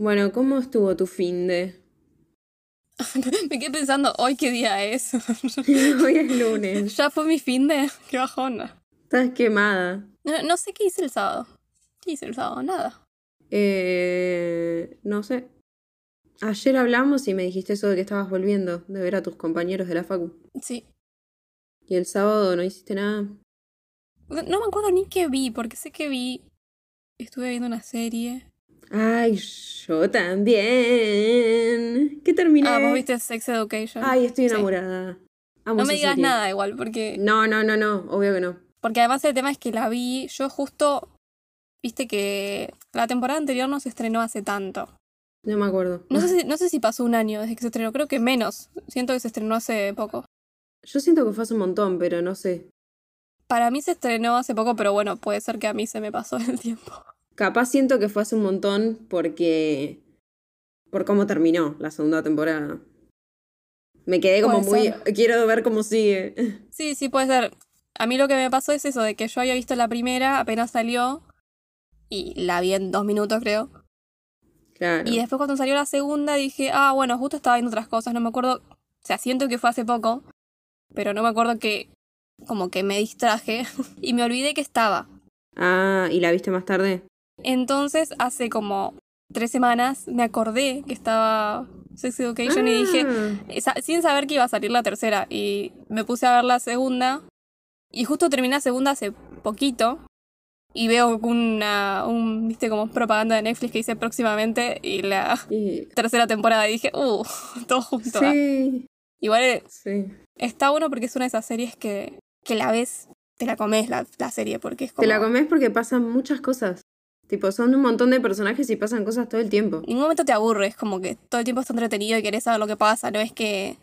Bueno, ¿cómo estuvo tu fin de? Me quedé pensando, ¿hoy qué día es? Hoy es lunes. ya fue mi fin de. Qué bajón. Estás quemada. No, no sé qué hice el sábado. ¿Qué hice el sábado? Nada. Eh, no sé. Ayer hablamos y me dijiste eso de que estabas volviendo de ver a tus compañeros de la facu. Sí. Y el sábado no hiciste nada. No no me acuerdo ni qué vi, porque sé que vi. Estuve viendo una serie. Ay, yo también. ¿Qué terminé? Ah, vos viste Sex Education. Ay, estoy Sí. enamorada. Amo no me digas serie. nada igual, porque. No, no, no, no, obvio que no. Porque además el tema es que la vi. Yo justo. Viste que la temporada anterior no se estrenó hace tanto. No me acuerdo. No sé, si, no sé si pasó un año desde que se estrenó, creo que menos. Siento que se estrenó hace poco. Yo siento que fue hace un montón, pero no sé. Para mí se estrenó hace poco, pero bueno, puede ser que a mí se me pasó el tiempo. Capaz siento que fue hace un montón porque. por cómo terminó la segunda temporada. Me quedé como muy. Quiero ver cómo sigue. Sí, sí, puede ser. A mí lo que me pasó es eso, de que yo había visto la primera, apenas salió, y la vi en dos minutos, creo. Claro. Y después cuando salió la segunda dije, ah, bueno, justo estaba viendo otras cosas, no me acuerdo, o sea, siento que fue hace poco, pero no me acuerdo que como que me distraje y me olvidé que estaba. Ah, ¿y la viste más tarde? Entonces, hace como tres semanas me acordé que estaba Sex Education y dije, sa- sin saber que iba a salir la tercera, y me puse a ver la segunda, y justo terminé la segunda hace poquito, y veo una, un, viste, como propaganda de Netflix que dice próximamente, y la y- tercera temporada, y dije, uh, todo junto. ah. Sí, Igual sí. está bueno porque es una de esas series que, que la ves, te la comes la, la serie, porque es como... Te la comes porque pasan muchas cosas. Tipo, son un montón de personajes y pasan cosas todo el tiempo. En ningún momento te aburres, como que todo el tiempo está entretenido y querés saber lo que pasa, no es que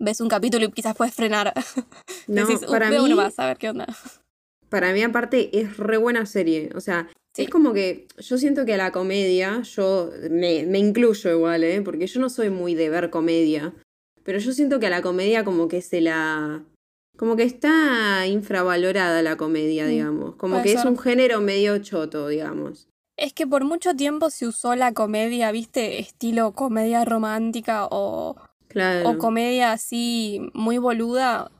ves un capítulo y quizás puedes frenar. No, Decís, "Uh, para mí, uno más, a ver qué onda. para mí aparte es re buena serie. O sea, Sí. es como que yo siento que a la comedia, yo me, me incluyo igual, ¿eh? Porque yo no soy muy de ver comedia. Pero yo siento que a la comedia como que se la... Como que está infravalorada la comedia, Mm, digamos. Como puede que es un género medio choto, digamos. Es que por mucho tiempo se usó la comedia, viste, estilo comedia romántica o, Claro. o comedia así muy boluda.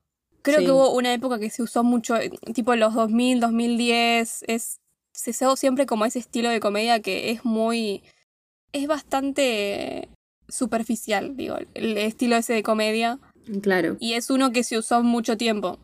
Creo Sí. que hubo una época que se usó mucho, eh, tipo los 2000, 2010, es, se usó siempre como ese estilo de comedia que es muy, es bastante superficial, digo, el estilo ese de comedia. Claro. Y es uno que se usó mucho tiempo.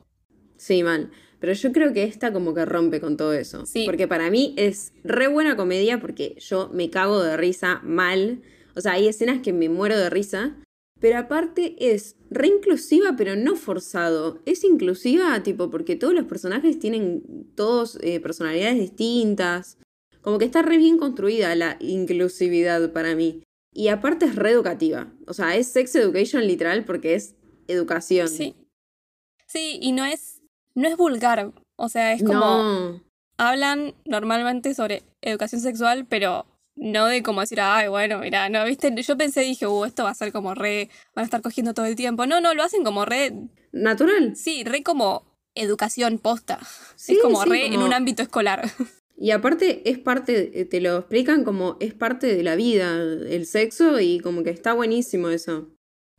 Sí, mal. Pero yo creo que esta como que rompe con todo eso. Sí. Porque para mí es re buena comedia porque yo me cago de risa mal. O sea, hay escenas que me muero de risa. Pero aparte es re inclusiva, pero no forzado. Es inclusiva, tipo, porque todos los personajes tienen todos eh, personalidades distintas. Como que está re bien construida la inclusividad para mí. Y aparte es re educativa. O sea, es sex education literal porque es educación. Sí. Sí, y no es, no es vulgar. O sea, es como, No. hablan normalmente sobre educación sexual, pero no de como decir, ay, bueno, mira, no, viste, yo pensé, dije, uh, esto va a ser como re, van a estar cogiendo todo el tiempo. No, no, lo hacen como re, Natural. sí, re como educación posta. Sí, es como sí, re en un ámbito escolar. Y aparte es parte, eh, te lo explican como es parte de la vida, el sexo, y como que está buenísimo eso.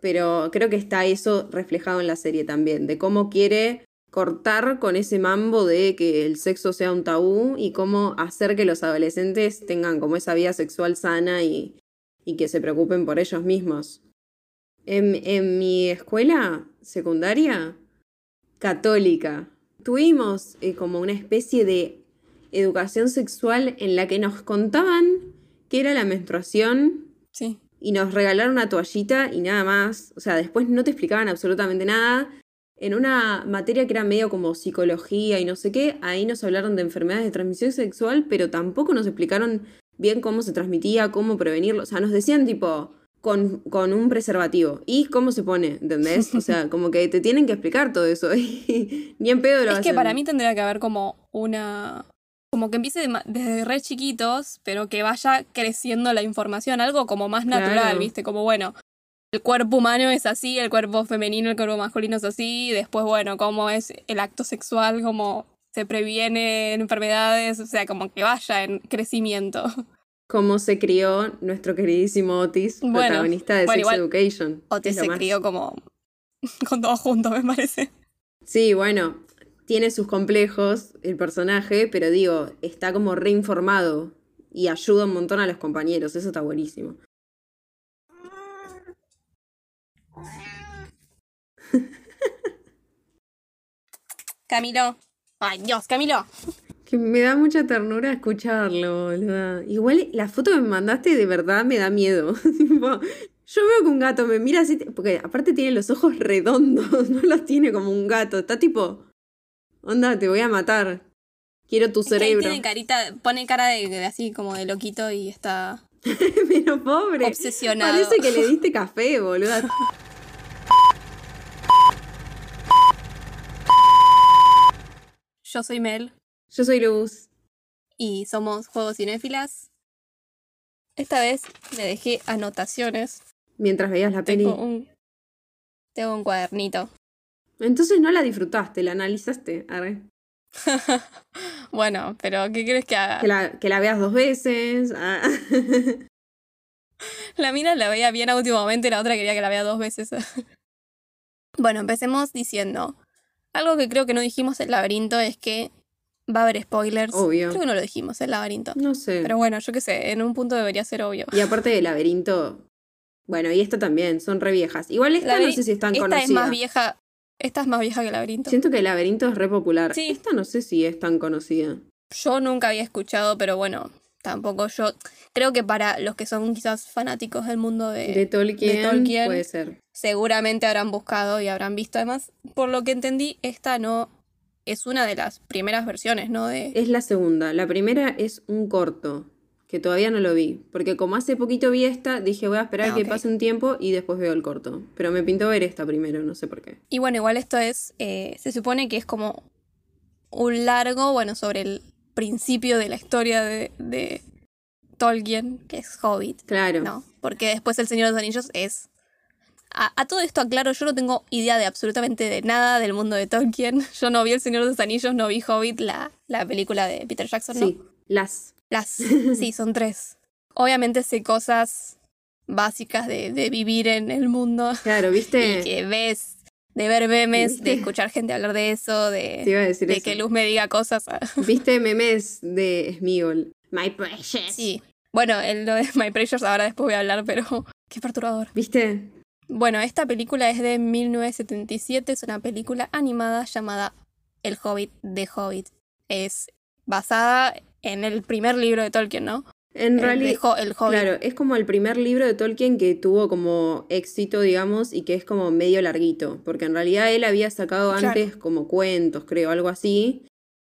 Pero creo que está eso reflejado en la serie también, de cómo quiere cortar con ese mambo de que el sexo sea un tabú y cómo hacer que los adolescentes tengan como esa vida sexual sana y, y que se preocupen por ellos mismos. En, en mi escuela secundaria, católica, tuvimos eh, como una especie de educación sexual en la que nos contaban qué era la menstruación Sí. y nos regalaron una toallita y nada más. O sea, después no te explicaban absolutamente nada. En una materia que era medio como psicología y no sé qué, ahí nos hablaron de enfermedades de transmisión sexual, pero tampoco nos explicaron bien cómo se transmitía, cómo prevenirlo. O sea, nos decían tipo con, con un preservativo y cómo se pone, ¿entendés? O sea, como que te tienen que explicar todo eso. y Ni en pedo lo Es que para mí tendría que haber como una. Como que empiece de desde re chiquitos, pero que vaya creciendo la información, algo como más natural, Claro. ¿viste? Como bueno, el cuerpo humano es así, el cuerpo femenino, el cuerpo masculino es así, y después, bueno, cómo es el acto sexual, cómo se previene enfermedades, o sea, como que vaya en crecimiento. cómo se crió nuestro queridísimo Otis, Bueno, protagonista de bueno, Sex igual, Education. Otis se más. crió como con todos juntos, me parece. Sí, bueno, tiene sus complejos el personaje, pero digo, está como reinformado y ayuda un montón a los compañeros, eso está buenísimo. Camilo. Ay, Dios, Camilo. Que me da mucha ternura escucharlo, boluda. Igual la foto que me mandaste de verdad me da miedo. Yo veo que un gato me mira así, porque aparte tiene los ojos redondos, no los tiene como un gato. Está tipo, onda, te voy a matar. Quiero tu Es que ahí cerebro. tiene carita, pone cara de, de así como de loquito y está Pero pobre. obsesionado. Parece que le diste café, boluda. Yo soy Mel Yo soy Luz. y somos Juegos Cinéfilas. Esta vez le dejé anotaciones. Mientras veías la peli. Tengo un, tengo un cuadernito. Entonces no la disfrutaste, la analizaste. Arre. Bueno, pero ¿qué crees que haga? Que la, que la veas dos veces. ah. La mina la veía bien y la otra quería que la vea dos veces. bueno, empecemos diciendo. Algo que creo que no dijimos en laberinto es que va a haber spoilers. Obvio. Creo que no lo dijimos en laberinto. No sé. Pero bueno, yo qué sé, en un punto debería ser obvio. Y aparte del laberinto. Bueno, y esta también, son re viejas. Igual esta no sé si es tan Esta conocida. es más vieja. Esta es más vieja que el laberinto. Siento que el laberinto es re popular. Sí. Esta no sé si es tan conocida. Yo nunca había escuchado, pero bueno, tampoco yo. Creo que para los que son quizás fanáticos del mundo de, De Tolkien, de Tolkien. puede ser. seguramente habrán buscado y habrán visto. Además, por lo que entendí, esta no es una de las primeras versiones, ¿no? De, Es la segunda. La primera es un corto, que todavía no lo vi. Porque como hace poquito vi esta, dije voy a esperar Ah, que pase un tiempo y después veo el corto. Pero me pintó ver esta primero, no sé por qué. Y bueno, igual esto es, eh, se supone que es como un largo, bueno, sobre el principio de la historia de, de Tolkien, que es Hobbit, Claro. ¿no? Porque después El Señor de los Anillos es... A, a todo esto aclaro, yo no tengo idea de absolutamente de nada del mundo de Tolkien. Yo no vi El Señor de los Anillos, no vi Hobbit, la, la película de Peter Jackson, ¿no? Sí, las. Las, sí, son tres. Obviamente sé cosas básicas de, de vivir en el mundo Claro, y ¿viste? que ves, de ver memes, de escuchar gente hablar de eso, de, de eso. que Luz me diga cosas. ¿Viste memes de Smigol? My precious. Sí. Bueno, el lo de My Precious ahora después voy a hablar, pero qué perturbador. ¿Viste? Bueno, esta película es de 1977, es una película animada llamada El Hobbit de Hobbit. Es basada en el primer libro de Tolkien, ¿no? En El, realidad, Ho- el Hobbit. claro, es como el primer libro de Tolkien que tuvo como éxito, digamos, y que es como medio larguito, porque en realidad él había sacado Claro. antes como cuentos, creo, algo así,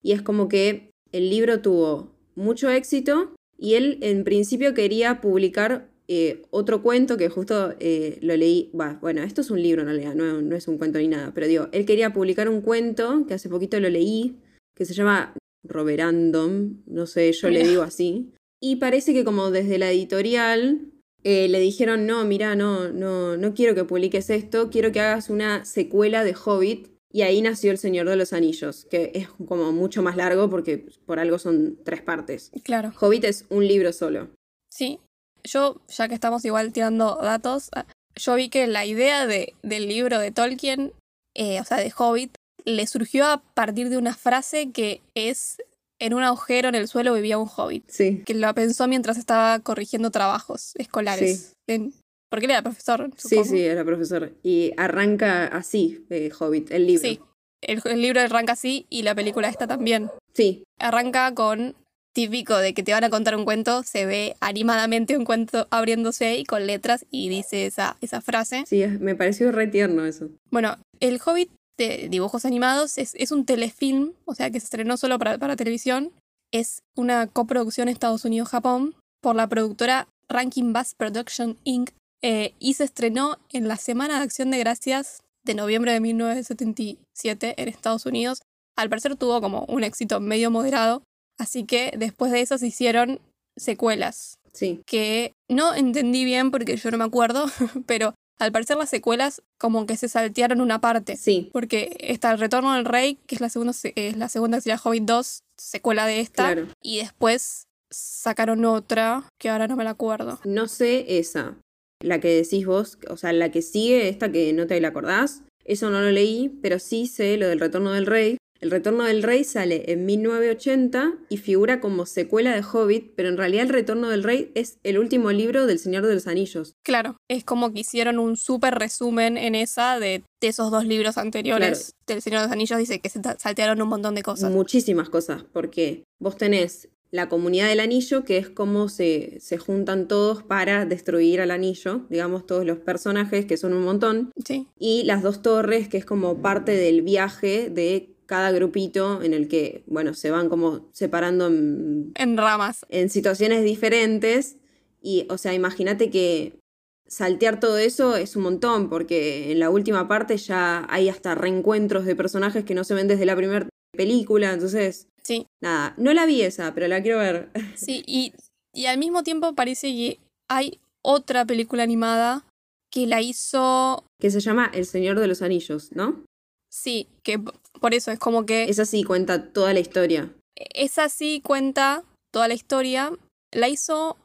y es como que el libro tuvo mucho éxito y él en principio quería publicar eh, otro cuento que justo eh, lo leí, bah, bueno, esto es un libro en realidad, no, no es un cuento ni nada, pero digo, él quería publicar un cuento que hace poquito lo leí, que se llama Roberandom, no sé, yo le digo así. Y parece que como desde la editorial eh, le dijeron, no, mira, no, no, no quiero que publiques esto, quiero que hagas una secuela de Hobbit. Y ahí nació El Señor de los Anillos, que es como mucho más largo porque por algo son tres partes. Claro. Hobbit es un libro solo. Sí, yo, ya que estamos igual tirando datos, ah, yo vi que la idea de, del libro de Tolkien, eh, o sea, de Hobbit, le surgió a partir de una frase que es, en un agujero en el suelo vivía un hobbit, Sí. que lo pensó mientras estaba corrigiendo trabajos escolares. En- porque él era profesor. Sí, supongo. sí, era profesor. Y arranca así, eh, Hobbit, el libro. Sí, el, el libro arranca así y la película esta también. Sí, Arranca con típico de que te van a contar un cuento, se ve animadamente un cuento abriéndose y con letras y dice esa, esa frase. sí, me pareció re tierno eso. Bueno, El Hobbit de dibujos animados es, es un telefilm, o sea que se estrenó solo para, para televisión. Es una coproducción Estados Unidos-Japón por la productora Rankin Bass Production Inc. eh, y se estrenó en la Semana de Acción de Gracias de noviembre de 1977 en Estados Unidos. Al parecer tuvo como un éxito medio moderado, así que después de eso se hicieron secuelas Sí, que no entendí bien porque yo no me acuerdo, pero al parecer las secuelas como que se saltearon una parte. sí, Porque está El Retorno del Rey, que es la segunda, se- es la segunda que sería Hobbit 2, secuela de esta. claro. Y después sacaron otra, que ahora no me la acuerdo. No sé esa, la que decís vos, o sea, la que sigue, esta que no te la acordás, eso no lo leí, pero sí sé lo del Retorno del Rey. El Retorno del Rey sale en 1980 y figura como secuela de Hobbit, pero en realidad El Retorno del Rey es el último libro del Señor de los Anillos. Claro, es como que hicieron un súper resumen en esa de, de esos dos libros anteriores del Señor de los Anillos. Dice que se saltearon un montón de cosas. Muchísimas cosas, porque vos tenés la comunidad del anillo, que es como se, se, juntan todos para destruir al anillo, digamos, todos los personajes, que son un montón. Sí. Y las dos torres, que es como parte del viaje de cada grupito en el que, bueno, se van como separando en, en ramas. En situaciones diferentes. Y, o sea, imagínate que saltear todo eso es un montón, porque en la última parte ya hay hasta reencuentros de personajes que no se ven desde la primera película, entonces Sí. Nada, no la vi esa, pero la quiero ver. Sí, y, y al mismo tiempo parece que hay otra película animada que la hizo... Que se llama El Señor de los Anillos, ¿no? Sí, que por eso es como que... Esa sí cuenta toda la historia. Esa sí cuenta toda la historia. La hizo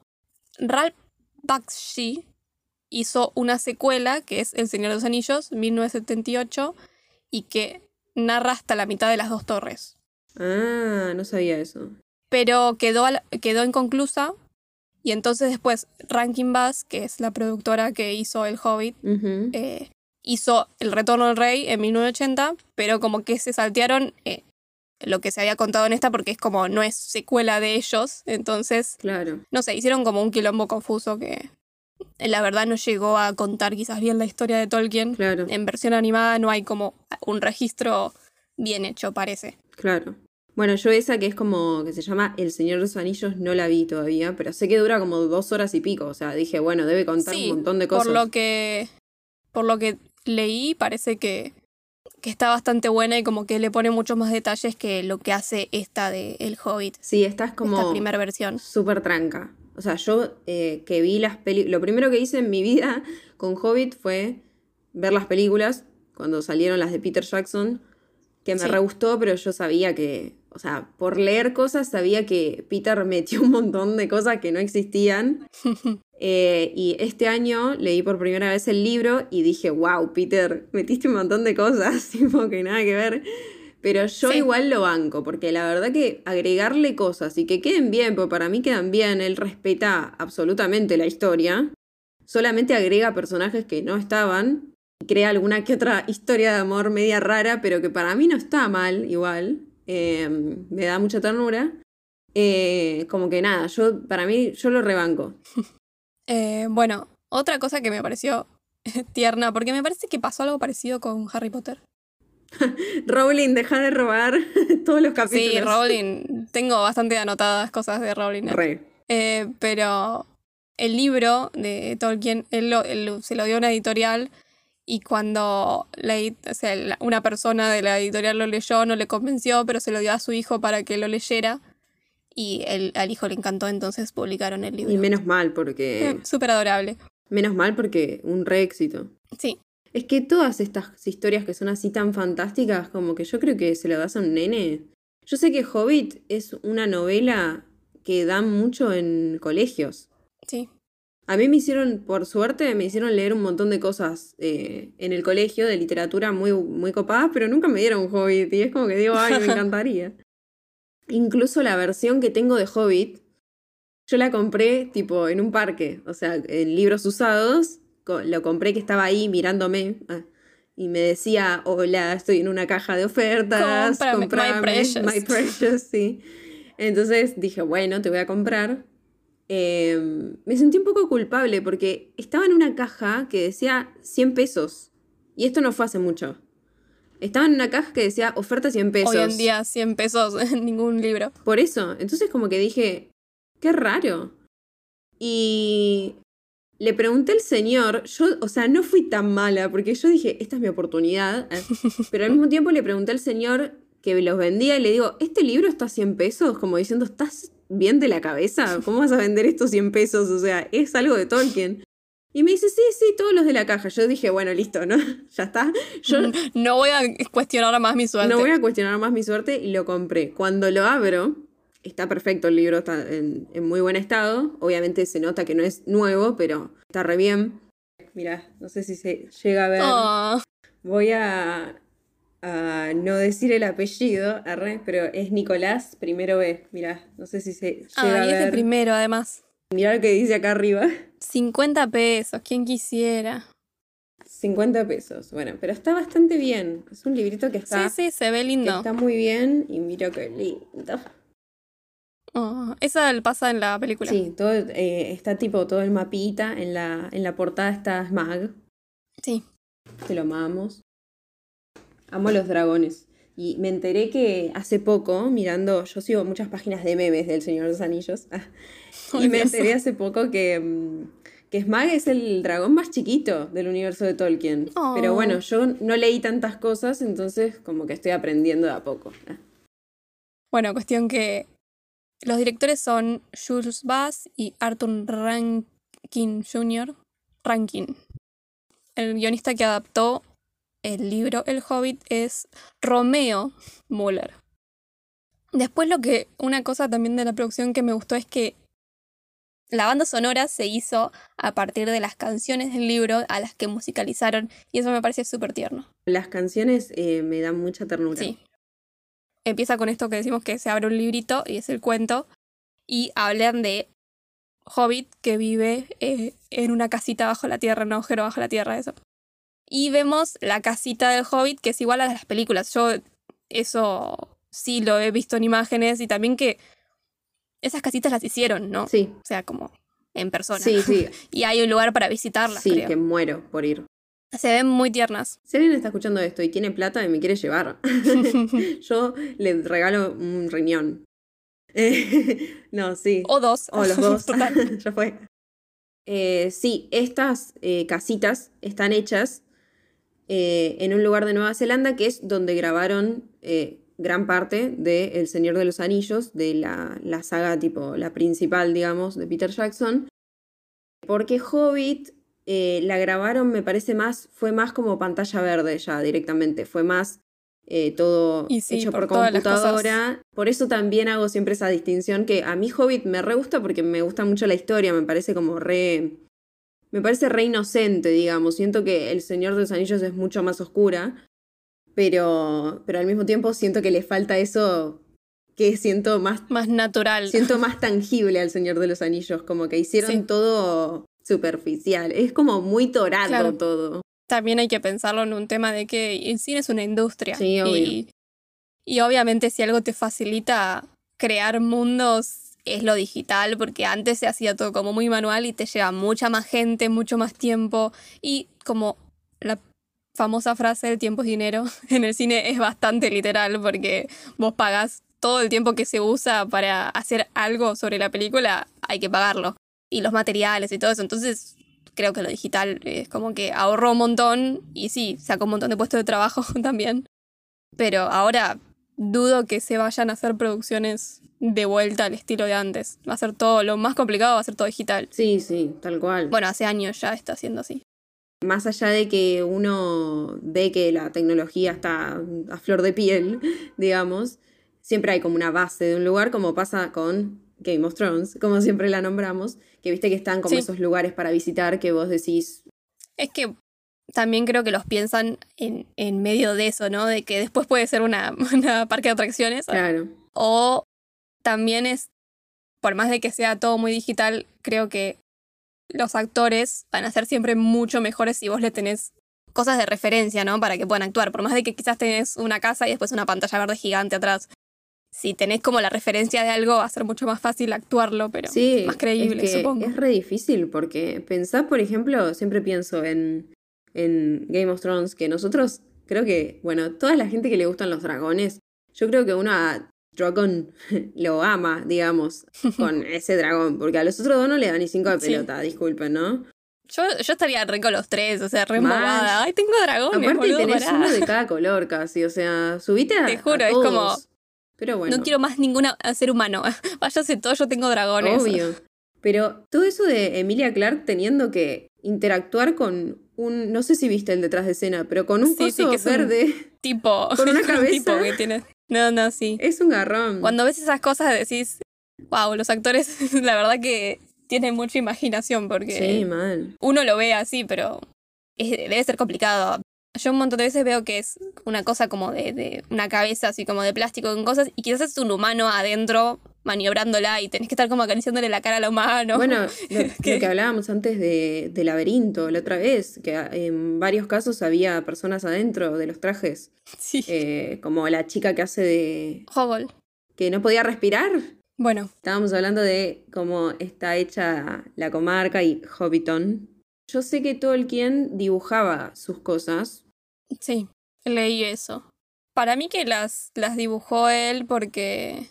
Ralph Bakshi. Hizo una secuela que es El Señor de los Anillos, 1978, y que narra hasta la mitad de las dos torres. Ah, no sabía eso. Pero quedó, quedó inconclusa. Y entonces después Rankin Bass, que es la productora que hizo El Hobbit, eh, hizo El Retorno del Rey en 1980, pero como que se saltearon eh, lo que se había contado en esta porque es como no es secuela de ellos. Entonces, claro. no sé, hicieron como un quilombo confuso que la verdad no llegó a contar quizás bien la historia de Tolkien. Claro. En versión animada no hay como un registro bien hecho, parece. Claro. Bueno, yo esa que es como que se llama El Señor de los Anillos no la vi todavía, pero sé que dura como dos horas y pico. O sea, dije, bueno, debe contar un montón de cosas. Por lo que. Por lo que leí, parece que, que está bastante buena y como que le pone muchos más detalles que lo que hace esta de El Hobbit. Sí, esta es como. Esta primera versión. Súper tranca. O sea, yo eh, que vi las películas. Lo primero que hice en mi vida con Hobbit fue ver las películas cuando salieron las de Peter Jackson que me re gustó, pero yo sabía que, o sea, por leer cosas sabía que Peter metió un montón de cosas que no existían. Eh, y este año leí por primera vez el libro y dije, wow, Peter, metiste un montón de cosas, tipo que nada que ver. Pero yo igual lo banco, porque la verdad que agregarle cosas y que queden bien, porque para mí quedan bien, él respeta absolutamente la historia, solamente agrega personajes que no estaban crea alguna que otra historia de amor media rara, pero que para mí no está mal igual. Eh, me da mucha ternura. Eh, como que nada, yo para mí yo lo rebanco. Eh, bueno, otra cosa que me pareció tierna, porque me parece que pasó algo parecido con Harry Potter. Rowling, deja de robar todos los capítulos. Sí, Rowling, tengo bastante anotadas cosas de Rowling. pero el libro de Tolkien, él, se lo dio a una editorial y cuando una persona de la editorial lo leyó, no le convenció, pero se lo dio a su hijo para que lo leyera. Y el, al hijo le encantó, entonces publicaron el libro. Y menos mal, porque. Eh, súper adorable. Menos mal, porque un re éxito. Sí. Es que todas estas historias que son así tan fantásticas, como que yo creo que se lo das a un nene. Yo sé que Hobbit es una novela que dan mucho en colegios. Sí. A mí me hicieron, por suerte, me hicieron leer un montón de cosas eh, en el colegio de literatura muy, muy copadas, pero nunca me dieron Hobbit y es como que digo, ay, me encantaría. Incluso la versión que tengo de Hobbit, yo la compré tipo en un parque, o sea, en libros usados, lo compré que estaba ahí mirándome ah, y me decía, hola, estoy en una caja de ofertas, comprame, my precious. My precious, sí. Entonces dije, bueno, te voy a comprar. Em, me sentí un poco culpable porque estaba en una caja que decía 100 pesos. Y esto no fue hace mucho. Estaba en una caja que decía oferta 100 pesos. Hoy en día 100 pesos en ningún libro. Por eso. Entonces como que dije, qué raro. Y le pregunté al señor, yo, o sea, no fui tan mala porque yo dije, esta es mi oportunidad. ¿eh? Pero al mismo tiempo le pregunté al señor que los vendía y le digo, ¿este libro está a 100 pesos? Como diciendo, ¿estás bien de la cabeza? ¿Cómo vas a vender estos 100 pesos? O sea, es algo de Tolkien. Y me dice, sí, sí, todos los de la caja. Yo dije, bueno, listo, ¿no? ya está. Yo no voy a cuestionar más mi suerte. No voy a cuestionar más mi suerte y lo compré. Cuando lo abro, está perfecto el libro, está en, en muy buen estado. Obviamente se nota que no es nuevo, pero está re bien. Mirá, no sé si se llega a ver. Oh, Voy a, a no decir el apellido, arre, pero es Nicolás, primero B. Mirá, no sé si se llega ah, y es de primero, además. Mirá lo que dice acá arriba. 50 pesos, quien quisiera. 50 pesos. Bueno, pero está bastante bien. Es un librito que está, Sí, sí, se ve lindo. está muy bien. Y mira qué lindo. Oh, esa pasa en la película. Sí, todo eh, está tipo todo el mapita. En la, en la portada está Smag. Sí. que lo amamos. Amo los dragones. Y me enteré que hace poco, mirando, yo sigo muchas páginas de memes del Señor de los Anillos, ah, y me enteré hace poco que, mm, que Smag es el dragón más chiquito del universo de Tolkien. Oh. Pero bueno, yo no leí tantas cosas, entonces como que estoy aprendiendo de a poco. Ah, Bueno, cuestión que los directores son Jules Bass y Arthur Rankin Jr. Rankin. El guionista que adaptó el libro El Hobbit es Romeo Muller. Después lo que una cosa también de la producción que me gustó es que la banda sonora se hizo a partir de las canciones del libro a las que musicalizaron y eso me parece súper tierno. Las canciones eh, me dan mucha ternura. Sí. Empieza con esto que decimos que se abre un librito y es el cuento. Y hablan de Hobbit que vive eh, en una casita bajo la tierra, en un agujero bajo la tierra, eso. Y vemos la casita del Hobbit que es igual a las películas. Yo eso sí lo he visto en imágenes y también que esas casitas las hicieron, ¿no? Sí, O sea, como en persona. sí, sí. Y hay un lugar para visitarlas, sí, creo. que muero por ir. Se ven muy tiernas. Si alguien está escuchando esto y tiene plata y me quiere llevar, yo le regalo un riñón. Eh, no, sí. o dos. O los dos. Total. ya fue. Eh, sí, estas eh, casitas están hechas eh, en un lugar de Nueva Zelanda que es donde grabaron eh, gran parte de El Señor de los Anillos, de la, la saga tipo, la principal, digamos, de Peter Jackson. Porque Hobbit eh, la grabaron, me parece más, fue más como pantalla verde ya directamente, fue más eh, todo Y sí, hecho por por, computadora. Por eso también hago siempre esa distinción que a mí Hobbit me re gusta porque me gusta mucho la historia, me parece como re... Me parece re inocente, digamos. Siento que El Señor de los Anillos es mucho más oscura, pero, pero al mismo tiempo siento que le falta eso que siento más Más natural. siento más tangible al Señor de los Anillos, como que hicieron Sí. todo superficial. Es como muy torado Claro. todo. también hay que pensarlo en un tema de que el cine es una industria. Sí, obvio. Y, y obviamente si algo te facilita crear mundos es lo digital, porque antes se hacía todo como muy manual y te lleva mucha más gente, mucho más tiempo. Y como la famosa frase el tiempo es dinero, en el cine es bastante literal porque vos pagás todo el tiempo que se usa para hacer algo sobre la película, hay que pagarlo. Y los materiales y todo eso. Entonces, creo que lo digital es como que ahorró un montón y sí, sacó un montón de puestos de trabajo también. Pero ahora dudo que se vayan a hacer producciones de vuelta al estilo de antes. Va a ser todo, lo más complicado va a ser todo digital. Sí, sí, tal cual. Bueno, hace años ya está siendo así. Más allá de que uno ve que la tecnología está a flor de piel, digamos, siempre hay como una base de un lugar, como pasa con Game of Thrones, como siempre la nombramos, que viste que están como Sí. esos lugares para visitar que vos decís, Es que también creo que los piensan en, en medio de eso, ¿no? De que después puede ser una, una parque de atracciones. claro, O también es, por más de que sea todo muy digital, creo que los actores van a ser siempre mucho mejores si vos le tenés cosas de referencia, ¿no? Para que puedan actuar. Por más de que quizás tenés una casa y después una pantalla verde gigante atrás. Si tenés como la referencia de algo, va a ser mucho más fácil actuarlo, pero sí, más creíble, es que supongo. Es re difícil porque pensás, por ejemplo, siempre pienso en, en Game of Thrones, que nosotros creo que, bueno, toda la gente que le gustan los dragones, yo creo que uno a Dragon lo ama, digamos, con ese dragón, porque a los otros dos no le dan ni cinco de Sí. pelota, disculpen, ¿no? Yo, yo estaría re con los tres, o sea, re embobada. Ay, tengo dragones, Aparte boludo, tenés pará. uno de cada color casi, o sea, subite a, Te juro, a es como- todos. Pero bueno, No quiero más ninguna ser humano. Váyase todo, yo tengo dragones. obvio. Pero todo eso de Emilia Clark teniendo que interactuar con un, no sé si viste el detrás de escena, pero con un Sí, sí, coso que es un- verde. Tipo, Con una un cabeza. tipo que tiene No, no, sí. Es un garrón. Cuando ves esas cosas decís, wow, los actores, la verdad que tienen mucha imaginación porque Sí, mal. uno lo ve así, pero es- debe ser complicado. Yo un montón de veces veo que es una cosa como de, de una cabeza así como de plástico con cosas y quizás es un humano adentro maniobrándola y tenés que estar como acariciándole la cara al humano. Bueno, lo, que hablábamos antes de, de laberinto, la otra vez, que en varios casos había personas adentro de los trajes, sí. eh, como la chica que hace de... Hoggle. que no podía respirar. Bueno, Estábamos hablando de cómo está hecha la comarca y Hobbiton. Yo sé que Tolkien dibujaba sus cosas. sí, leí eso. Para mí que las, las dibujó él porque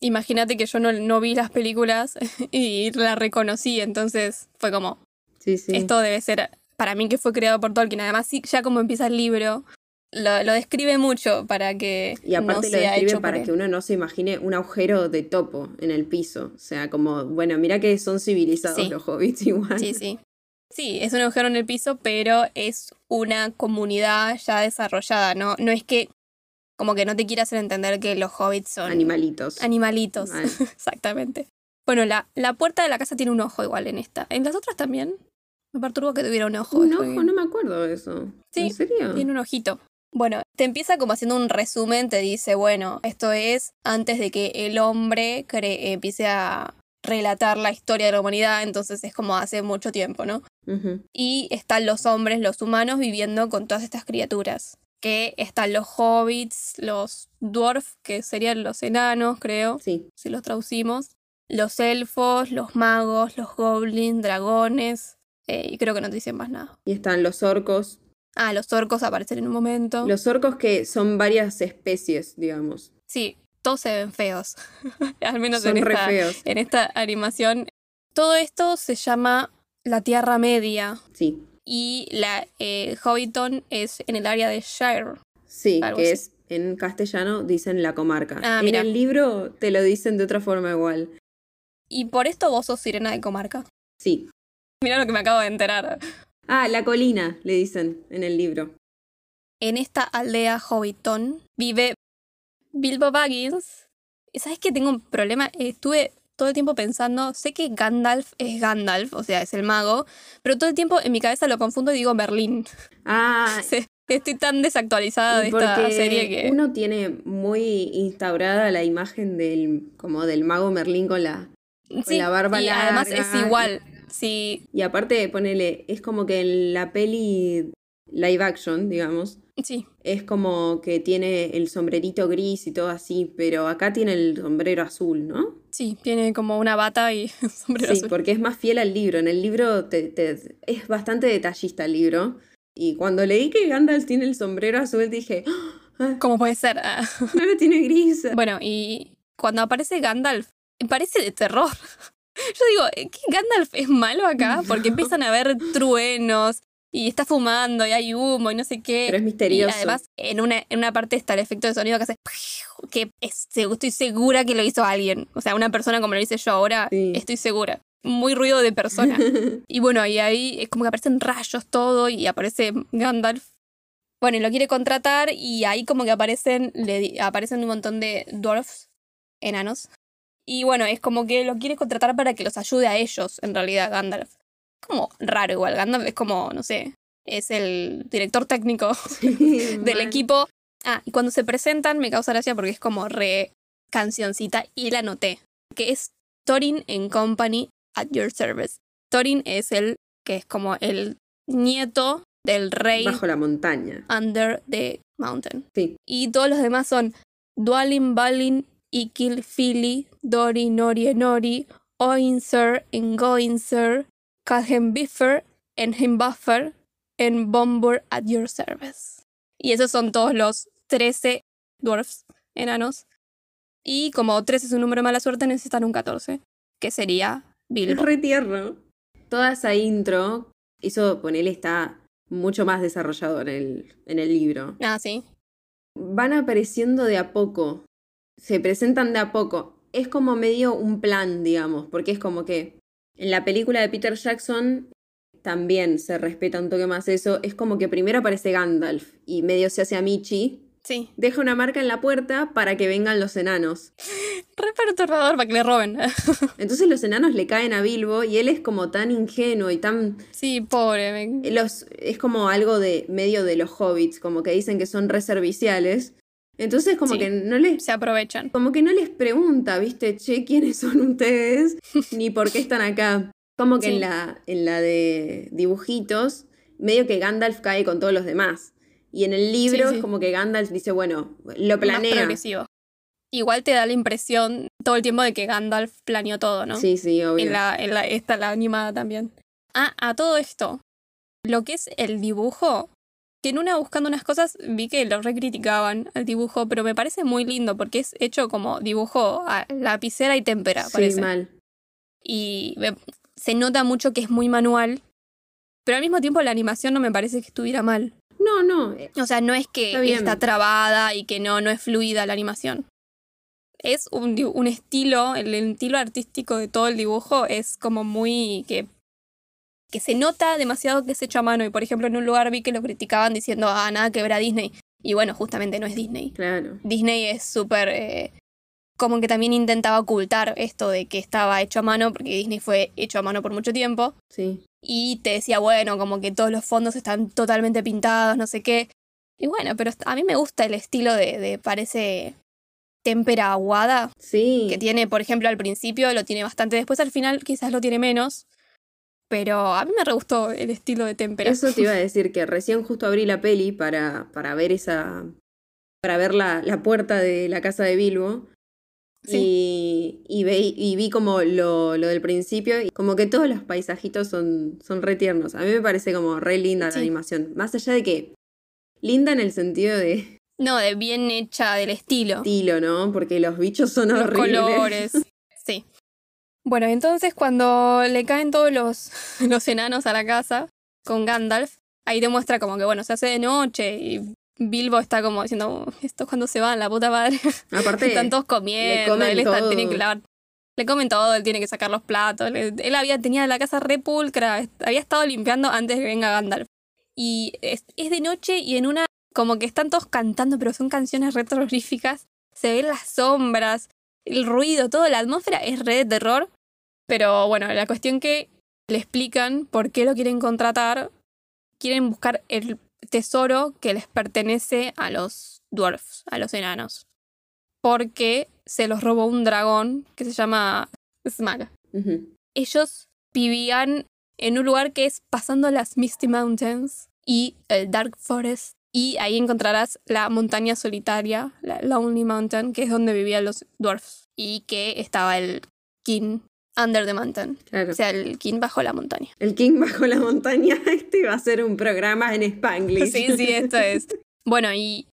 imagínate que yo no, no vi las películas y la reconocí, entonces fue como, Sí, sí. Esto debe ser, para mí que fue creado por Tolkien. Además, sí, ya como empieza el libro, lo, lo describe mucho para que Y aparte no lo describe para que uno no se imagine un agujero de topo en el piso. O sea, como, bueno, mira que son civilizados Sí. los hobbits igual. Sí, sí. Sí, es un agujero en el piso, pero es una comunidad ya desarrollada, ¿no? No es que como que no te quiera hacer entender que los hobbits son Animalitos. animalitos. Mal. Exactamente. Bueno, la, la puerta de la casa tiene un ojo igual en esta. ¿En las otras también? Me perturba que tuviera un ojo. Un ojo, no me acuerdo de eso. Sí, ¿En serio? Tiene un ojito. Bueno, te empieza como haciendo un resumen, te dice, bueno, esto es antes de que el hombre empiece a relatar la historia de la humanidad, entonces es como hace mucho tiempo, ¿no? Y están los hombres, los humanos, viviendo con todas estas criaturas. Que están los hobbits, los dwarf, que serían los enanos, creo, Sí. si los traducimos. Los elfos, los magos, los goblins, dragones. eh, y creo que no te dicen más nada. Y están los orcos. Ah, los orcos aparecen en un momento. Los orcos que son varias especies, digamos. Sí, todos se ven feos. Al menos Son en re esta, feos. en esta animación. Todo esto se llama la Tierra Media. Sí. Y la eh, Hobbiton es en el área de Shire. Sí, que así. es en castellano dicen la comarca. Ah, en mira. el libro te lo dicen de otra forma igual. Y por esto vos sos sirena de comarca. Sí. Mira lo que me acabo de enterar. Ah, la colina, le dicen en el libro. En esta aldea Hobbiton vive Bilbo Baggins. ¿Sabes que tengo un problema? Estuve todo el tiempo pensando, sé que Gandalf es Gandalf, o sea, es el mago, pero todo el tiempo en mi cabeza lo confundo y digo Merlín. Ah, Sí, Estoy tan desactualizada de esta serie que... uno tiene muy instaurada la imagen del como del mago Merlín con la Sí, la barba y además es igual. Sí, y aparte ponele es como que en la peli live action, digamos, sí. es como que tiene el sombrerito gris y todo así, pero acá tiene el sombrero azul, ¿no? Sí, tiene como una bata y sombrero Sí, azul. porque es más fiel al libro. En el libro te- te- es bastante detallista el libro. Y cuando leí que Gandalf tiene el sombrero azul, dije, "Ah, ¿Cómo puede ser? Ah. no lo tiene gris. Bueno, y cuando aparece Gandalf, parece de terror. Yo digo, ¿eh, ¿qué Gandalf es malo acá? Porque empiezan a haber truenos y está fumando y hay humo y no sé qué. Pero es misterioso. Y además, en una, en una parte está el efecto de sonido que hace. que es- estoy segura que lo hizo alguien. O sea, una persona como lo hice yo ahora, Sí. estoy segura. Muy ruido de persona. y bueno, y ahí es como que aparecen rayos todo y aparece Gandalf. Bueno, y lo quiere contratar y ahí como que aparecen, le di- aparecen un montón de dwarfs, enanos. Y bueno, es como que lo quiere contratar para que los ayude a ellos, en realidad, Gandalf. Como raro igual, Gandalf es como, no sé, es el director técnico del equipo. Ah, y cuando se presentan me causa gracia porque es como re cancioncita y la noté. Que es Thorin and Company at your service. Thorin es el que es como el nieto del rey Bajo la montaña. Under the Mountain. Sí. Y todos los demás son Dwalin, Balin, Ikil, Fili, Dori, Nori, Enori, Oinser, Engoinser, Calhem Biffer, Enhim Buffer, en Bombur at your service. Y esos son todos los 13 dwarfs enanos. Y como 13 es un número de mala suerte, necesitan un 14, que sería Es Bilbo. re tierno. Toda esa intro, eso ponele está mucho más desarrollado en el, en el libro. Ah, sí. Van apareciendo de a poco. Se presentan de a poco. Es como medio un plan, digamos, porque es como que en la película de Peter Jackson también se respeta un toque más eso. Es como que primero aparece Gandalf y medio se hace a Michi. Sí. deja una marca en la puerta para que vengan los enanos. Re perturbador para que le roben. Entonces los enanos le caen a Bilbo y él es como tan ingenuo y tan... sí, pobre. me- Los, es como algo de medio de los hobbits, como que dicen que son reserviciales. Entonces como Sí. que no les... Se aprovechan. Como que no les pregunta, viste, che, ¿quiénes son ustedes? Ni por qué están acá. Como que Sí. en, la, en la de dibujitos, medio que Gandalf cae con todos los demás. Y en el libro Sí, es como que Gandalf dice, bueno, lo Más planea. progresivo. Igual te da la impresión todo el tiempo de que Gandalf planeó todo, ¿no? Sí, sí, obvio. En la, en la, esta, la animada también. Ah, a todo esto. Lo que es el dibujo, que en una buscando unas cosas vi que lo recriticaban al dibujo, pero me parece muy lindo porque es hecho como dibujo a lapicera y témpera, Sí, parece. mal. Y me- se nota mucho que es muy manual, pero al mismo tiempo la animación no me parece que estuviera mal. No, no. O sea, no es que Está trabada y que no, no es fluida la animación. Es un, un estilo, el estilo artístico de todo el dibujo es como muy que, que se nota demasiado que es hecho a mano. Y por ejemplo, en un lugar vi que lo criticaban diciendo, ah, nada que ver a Disney. Y bueno, justamente no es Disney. Claro. Disney es súper... eh, como que también intentaba ocultar esto de que estaba hecho a mano, porque Disney fue hecho a mano por mucho tiempo Sí. y te decía, bueno, como que todos los fondos están totalmente pintados, no sé qué. Y bueno, pero a mí me gusta el estilo de, de parece témpera aguada, Sí. que tiene, por ejemplo, al principio lo tiene bastante, después al final quizás lo tiene menos, pero a mí me re gustó el estilo de témpera. Eso te iba a decir que recién justo abrí la peli para, para ver esa. para ver la, la puerta de la casa de Bilbo. Y, y, ve- y vi como lo, lo del principio y como que todos los paisajitos son, son re tiernos. A mí me parece como re linda Sí. la animación. Más allá de que linda en el sentido de No, de bien hecha del estilo. estilo, ¿no? Porque los bichos son los horribles. colores. Bueno, entonces cuando le caen todos los, los enanos a la casa con Gandalf, ahí demuestra como que, bueno, se hace de noche y Bilbo está como diciendo, "Oh, esto es cuando se van, la puta madre. Aparte, Están todos comiendo, comen él está, tiene que lavar. Le comen todo, él tiene que sacar los platos. le- Él había, tenía la casa repulcra, había estado limpiando antes de que venga Gandalf. Y es, es de noche y en una, como que están todos cantando, pero son canciones re terroríficas. Se ven las sombras, el ruido, todo, la atmósfera es re de terror. Pero bueno, la cuestión que le explican por qué lo quieren contratar, quieren buscar el tesoro que les pertenece a los dwarfs, a los enanos. Porque se los robó un dragón que se llama Smag. Ellos vivían en un lugar que es pasando las Misty Mountains y el Dark Forest. Y ahí encontrarás la montaña solitaria, la Lonely Mountain, que es donde vivían los dwarfs. Y que estaba el King under the mountain. Claro. O sea, el King bajo la montaña. El King bajo la montaña, este va a ser un programa en Spanglish. Sí, sí, esto es. Bueno, y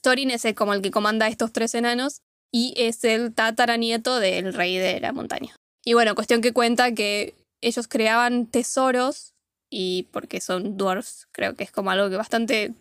Thorin es el- como el que comanda estos tres enanos y es el tataranieto del rey de la montaña. Y bueno, cuestión que cuenta que ellos creaban tesoros y porque son dwarfs, creo que es como algo que bastante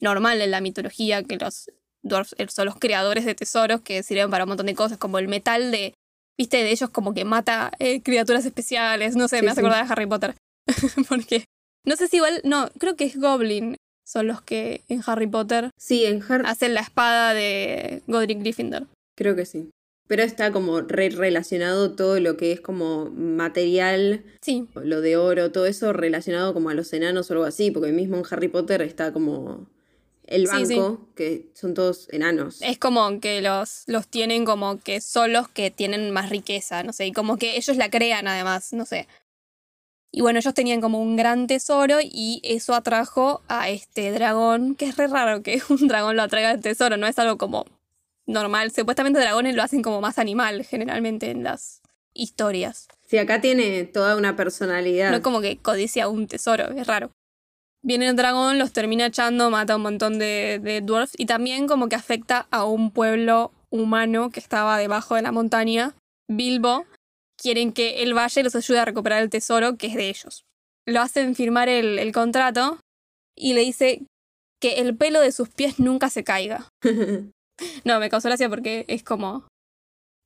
normal en la mitología, que los dwarfs eh, son los creadores de tesoros que sirven para un montón de cosas, como el metal de, viste, de ellos como que mata eh, criaturas especiales, no sé, Sí, me hace sí. acordar de Harry Potter. porque, no sé si igual, no, creo que es Goblin, son los que en Harry Potter Sí, en Harry hacen la espada de Godric Gryffindor. creo que sí. Pero está como re relacionado todo lo que es como material, Sí, lo de oro, todo eso relacionado como a los enanos o algo así, porque mismo en Harry Potter está como el Sí, sí. banco, que son todos enanos. es como que los, los tienen como que son los que tienen más riqueza, no sé, y como que ellos la crean además, no sé. Y bueno, ellos tenían como un gran tesoro y eso atrajo a este dragón, que es re raro que un dragón lo atraiga al tesoro, no es algo como normal. Supuestamente dragones lo hacen como más animal generalmente en las historias. Sí, acá tiene toda una personalidad. No como que codicia un tesoro, es raro. Viene el dragón, los termina echando, mata a un montón de, de dwarfs y también como que afecta a un pueblo humano que estaba debajo de la montaña. Bilbo quieren que él vaya y los ayude a recuperar el tesoro que es de ellos. Lo hacen firmar el, el contrato y le dice que el pelo de sus pies nunca se caiga. No, me causó gracia porque es como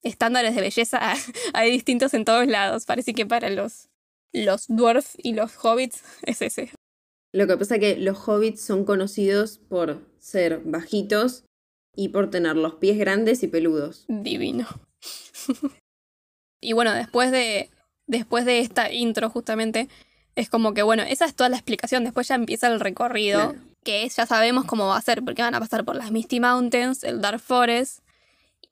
estándares de belleza hay distintos en todos lados. Parece que para los los dwarf y los hobbits es ese. Lo que pasa es que los hobbits son conocidos por ser bajitos y por tener los pies grandes y peludos. Divino. y bueno, después de, después de esta intro justamente, es como que, bueno, esa es toda la explicación. Después ya empieza el recorrido, Claro. que es- ya sabemos cómo va a ser, porque van a pasar por las Misty Mountains, el Dark Forest,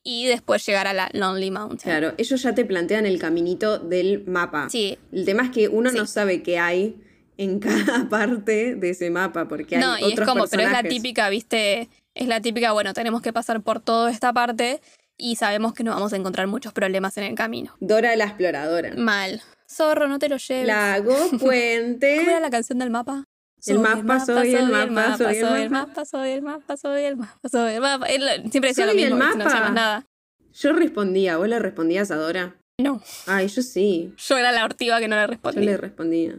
y después llegar a la Lonely Mountain. Claro, ellos ya te plantean el caminito del mapa. Sí, El tema es que uno Sí. no sabe qué hay en cada parte de ese mapa, porque hay no, y otros es como, pero es la personajes. típica, viste, es la típica, bueno, tenemos que pasar por toda esta parte y sabemos que nos vamos a encontrar muchos problemas en el camino. Dora la exploradora. Mal. Zorro, no te lo lleves. Lago, puente. ¿Cómo era la canción del mapa? El mapa, soy el mapa, soy el mapa. soy el mapa, soy el mapa, soy el mapa. Siempre decía lo mismo, no más nada. Yo respondía, ¿vos le respondías a Dora? No, Ay, yo sí. yo era la ortiva que no le Yo respondía. le respondía.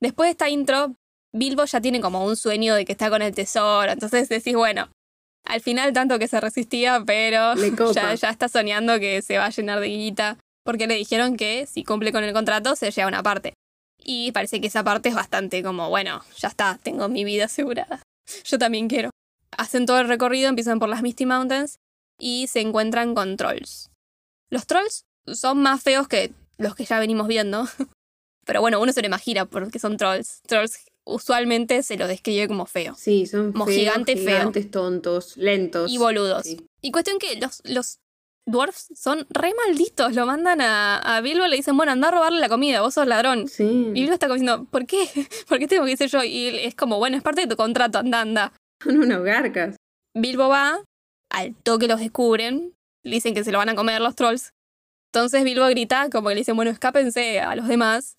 Después de esta intro, Bilbo ya tiene como un sueño de que está con el tesoro. Entonces decís, bueno, al final tanto que se resistía, pero ya está soñando que se va a llenar de guita. Porque le dijeron que si cumple con el contrato se lleva una parte. Y parece que esa parte es bastante como, bueno, ya está, tengo mi vida asegurada. Yo también quiero. Hacen todo el recorrido, empiezan por las Misty Mountains y se encuentran con trolls. Los trolls son más feos que los que ya venimos viendo. Pero bueno, uno se lo imagina porque son trolls. Trolls usualmente se lo describe como feo. Sí, son Como feos, gigante feo. gigantes, tontos, lentos. Y boludos. Sí. Y cuestión que los, los dwarfs son re malditos. Lo mandan a, a Bilbo y le dicen, bueno, anda a robarle la comida, vos sos ladrón. Sí. Y Bilbo está como diciendo, ¿por qué? ¿Por qué tengo que ser yo? Y es como, bueno, es parte de tu contrato, anda, anda. Son unos garcas. Bilbo va, al toque los descubren, le dicen que se lo van a comer los trolls. Entonces Bilbo grita, como que le dicen, bueno, escápense a los demás,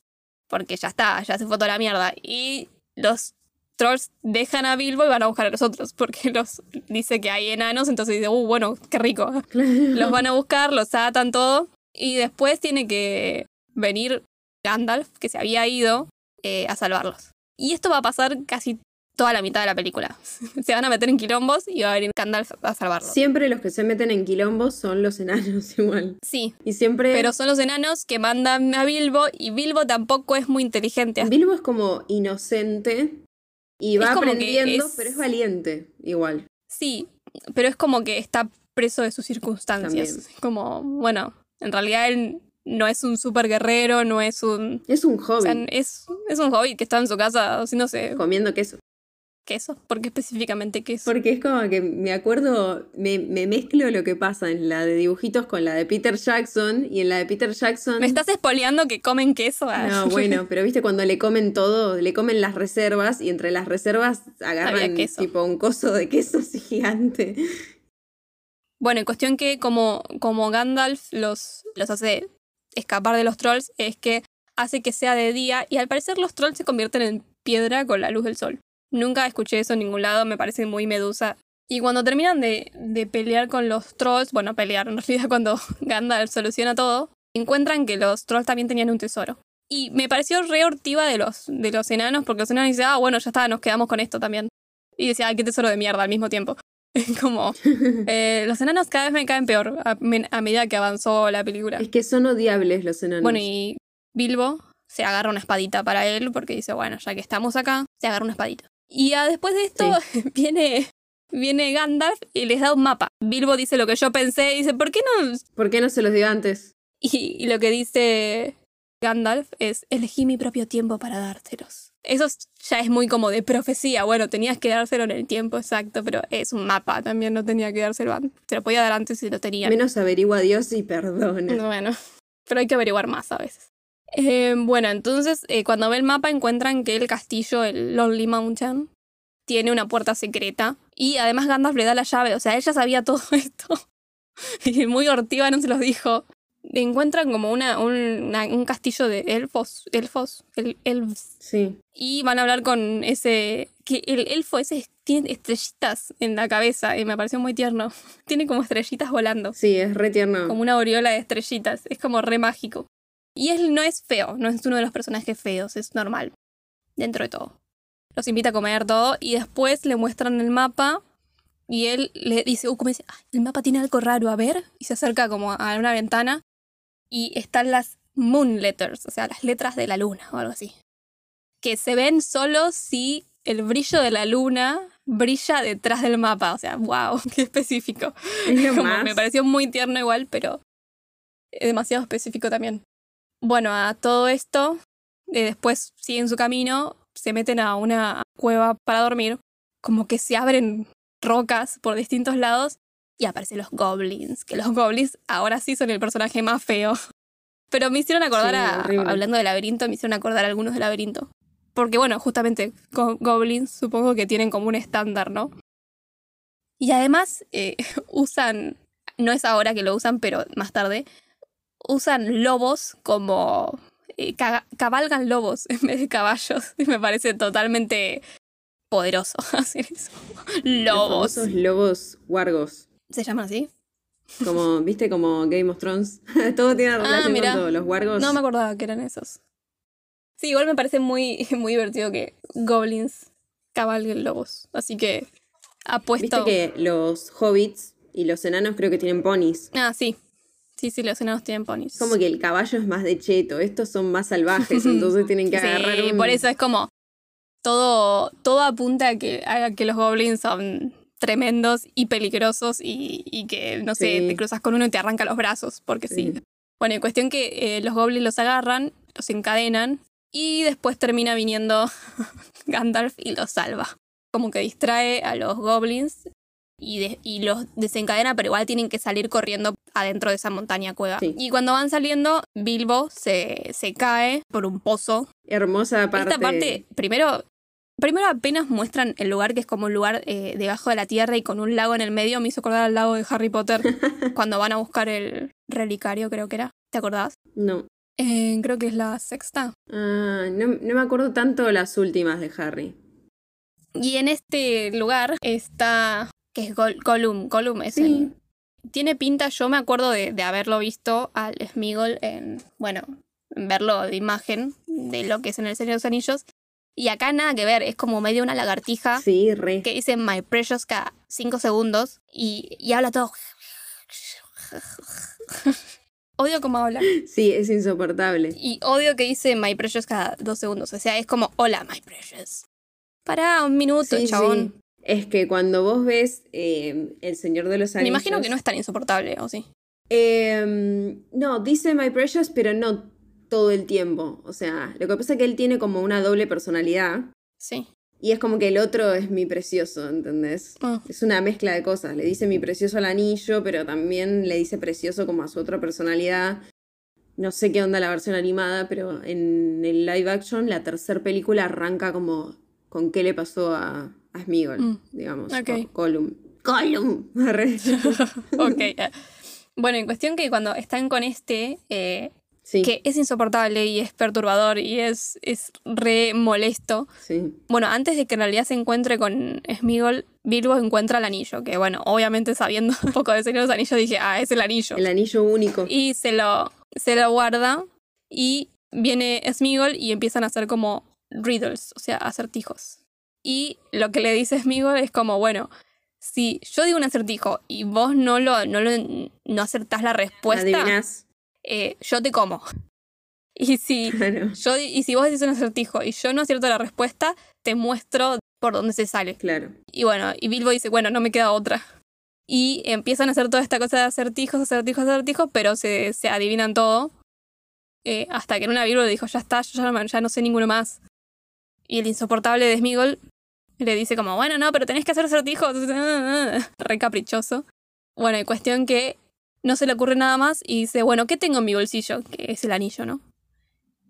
porque ya está, ya se fue toda la mierda. Y los trolls dejan a Bilbo y van a buscar a los otros, porque los dice que hay enanos, entonces dice, uh, bueno, qué rico. Los van a buscar, los atan todo, y después tiene que venir Gandalf, que se había ido, eh, a salvarlos. Y esto va a pasar casi toda la mitad de la película. se van a meter en quilombos y va a venir Gandalf a salvarlos. Siempre los que se meten en quilombos son los enanos igual. Sí, Y siempre... pero son los enanos que mandan a Bilbo y Bilbo tampoco es muy inteligente. Bilbo es como inocente y va aprendiendo, es- pero es valiente igual. Sí, pero es como que está preso de sus circunstancias. También. Como, bueno, en realidad él no es un super guerrero, no es un... Es un O hobby sea, es, es un hobbit que está en su casa haciéndose comiendo queso. Queso. ¿Por qué específicamente queso? Porque es como que me acuerdo, me, me mezclo lo que pasa en la de dibujitos con la de Peter Jackson y en la de Peter Jackson... ¿Me estás espoleando que comen queso? Ah. No, bueno, pero viste cuando le comen todo, le comen las reservas y entre las reservas agarran queso. tipo un coso de queso gigante. Bueno, en cuestión que como, como Gandalf los, los hace escapar de los trolls es que hace que sea de día y al parecer los trolls se convierten en piedra con la luz del sol. Nunca escuché eso en ningún lado, me parece muy medusa. Y cuando terminan de, de pelear con los trolls, bueno, pelear en realidad cuando Gandalf soluciona todo, encuentran que los trolls también tenían un tesoro. Y me pareció re hortiva de los, de los enanos, porque los enanos dicen, ah, bueno, ya está, nos quedamos con esto también. Y decía, ay, qué tesoro de mierda al mismo tiempo. Como, eh, los enanos cada vez me caen peor a, a medida que avanzó la película. Es que son odiables los enanos. Bueno, y Bilbo se agarra una espadita para él porque dice, bueno, ya que estamos acá, se agarra una espadita. Y ya después de esto viene, viene Gandalf y les da un mapa. Bilbo dice lo que yo pensé y dice, ¿por qué no? ¿Por qué no se los dio antes? Y, y lo que dice Gandalf es, elegí mi propio tiempo para dárselos. Eso es- ya es muy como de profecía. Bueno, tenías que dárselo en el tiempo exacto, pero es un mapa. También no tenía que dárselo antes. Se lo podía dar antes si lo tenía. Menos averigua Dios y perdona. Bueno, pero hay que averiguar más a veces. Eh, bueno, entonces eh, cuando ve el mapa encuentran que el castillo, el Lonely Mountain, tiene una puerta secreta y además Gandalf le da la llave, o sea, ella sabía todo esto. y muy hortiva no se los dijo. Encuentran como una, un, una- un castillo de elfos, elfos, el, elves, Sí. y van a hablar con ese. que el elfo ese tiene estrellitas en la cabeza y me pareció muy tierno. Tiene como estrellitas volando Sí, es re tierno. como una aureola de estrellitas. Es como re mágico. Y él no es feo, no es uno de los personajes feos, es normal. Dentro de todo. Los invita a comer todo y después le muestran el mapa y él le dice, uh, como dice, "Ay, el mapa tiene algo raro, a ver. Y se acerca como a una ventana y están las moon letters, o sea, las letras de la luna o algo así. Que se ven solo si el brillo de la luna brilla detrás del mapa. O sea, wow, qué específico. me pareció muy tierno igual, pero es demasiado específico también. Bueno, a todo esto, eh, después siguen su camino, se meten a una cueva para dormir, como que se abren rocas por distintos lados y aparecen los goblins, que los goblins ahora sí son el personaje más feo. Pero me hicieron acordar, a, hablando de laberinto, me hicieron acordar a algunos de laberinto. Porque bueno, justamente goblins supongo que tienen como un estándar, ¿no? Y además eh, usan, no es ahora que lo usan, pero más tarde, usan lobos como... Eh, cabalgan lobos en vez de caballos. Y me parece totalmente poderoso hacer eso. Lobos. Los lobos wargos. ¿Se llaman así? Como, ¿viste? Como Game of Thrones. todo tiene ah, relación con todo. Los wargos. No me acordaba que eran esos. Sí, igual me parece muy, muy divertido que goblins cabalguen lobos. Así que apuesto. Viste que los hobbits y los enanos creo que tienen ponis. Ah, sí. Sí, sí, los enanos tienen ponis. Como que el caballo es más de cheto, estos son más salvajes, entonces tienen que agarrar sí, por eso es como todo, todo apunta a que, a que los goblins son tremendos y peligrosos y, que, no sé, te cruzas con uno y te arranca los brazos, porque sí. Bueno, en cuestión que eh, los goblins los agarran, los encadenan y después termina viniendo Gandalf y los salva. Como que distrae a los goblins y, y, los desencadena, pero igual tienen que salir corriendo adentro de esa montaña cueva. Y cuando van saliendo, Bilbo se, se cae por un pozo. Hermosa parte. Esta parte, primero, primero apenas muestran el lugar que es como un lugar eh, debajo de la tierra y con un lago en el medio. Me hizo acordar al lago de Harry Potter cuando van a buscar el relicario, creo que era. ¿Te acordás? No. Eh, creo que es la sexta. Ah, no, me acuerdo tanto las últimas de Harry. Y en este lugar está. Que es Gollum. Gollum es el. Tiene pinta, yo me acuerdo de, haberlo visto al Smigol en. Bueno, en verlo de imagen de lo que es en el Señor de los Anillos. Y acá nada que ver, es como medio una lagartija. Sí, re. Que dice My Precious cada 5 segundos y, y habla todo. Odio cómo habla. Sí, es insoportable. Y odio que dice My Precious cada dos segundos. O sea, es como, hola, My Precious. Para un minuto, chabón. Es que cuando vos ves eh, El Señor de los Anillos... Me imagino que no es tan insoportable, ¿o sí? Em, no, dice My Precious, pero no todo el tiempo. O sea, lo que pasa es que él tiene como una doble personalidad. Sí. Y es como que el otro es mi precioso, ¿entendés? Ah. Es una mezcla de cosas. Le dice mi precioso al anillo, pero también le dice precioso como a su otra personalidad. No sé qué onda la versión animada, pero en el live action la tercera película arranca como con qué le pasó a, a Smigol, mm. digamos. Okay. Column. Column. ok. Bueno, en cuestión que cuando están con este, eh, que es insoportable y es perturbador y es, es re molesto. Sí. Bueno, antes de que en realidad se encuentre con Smigol, Bilbo encuentra el anillo, que bueno, obviamente sabiendo un poco de Señor de los Anillos dije, ah, es el anillo. El anillo único. Y se lo, se lo guarda y viene Smigol y empiezan a hacer como riddles, o sea, acertijos. Y lo que le dice Smigol es como, bueno, si yo digo un acertijo y vos no lo, no, lo, no acertás la respuesta... Eh, yo te como. Y si, yo, y si vos decís un acertijo y yo no acierto la respuesta, te muestro por dónde se sale. Claro. Y bueno, y Bilbo dice, bueno, no me queda otra. Y empiezan a hacer toda esta cosa de acertijos, acertijos, acertijos, pero se, se adivinan todo. Eh, hasta que en una Bilbo dijo, ya está, yo ya no, sé ninguno más. Y el insoportable de Smigol le dice como, bueno, no, pero tenés que hacer acertijos. Re caprichoso. Bueno, en cuestión que no se le ocurre nada más y dice, bueno, ¿qué tengo en mi bolsillo? Que es el anillo, ¿no?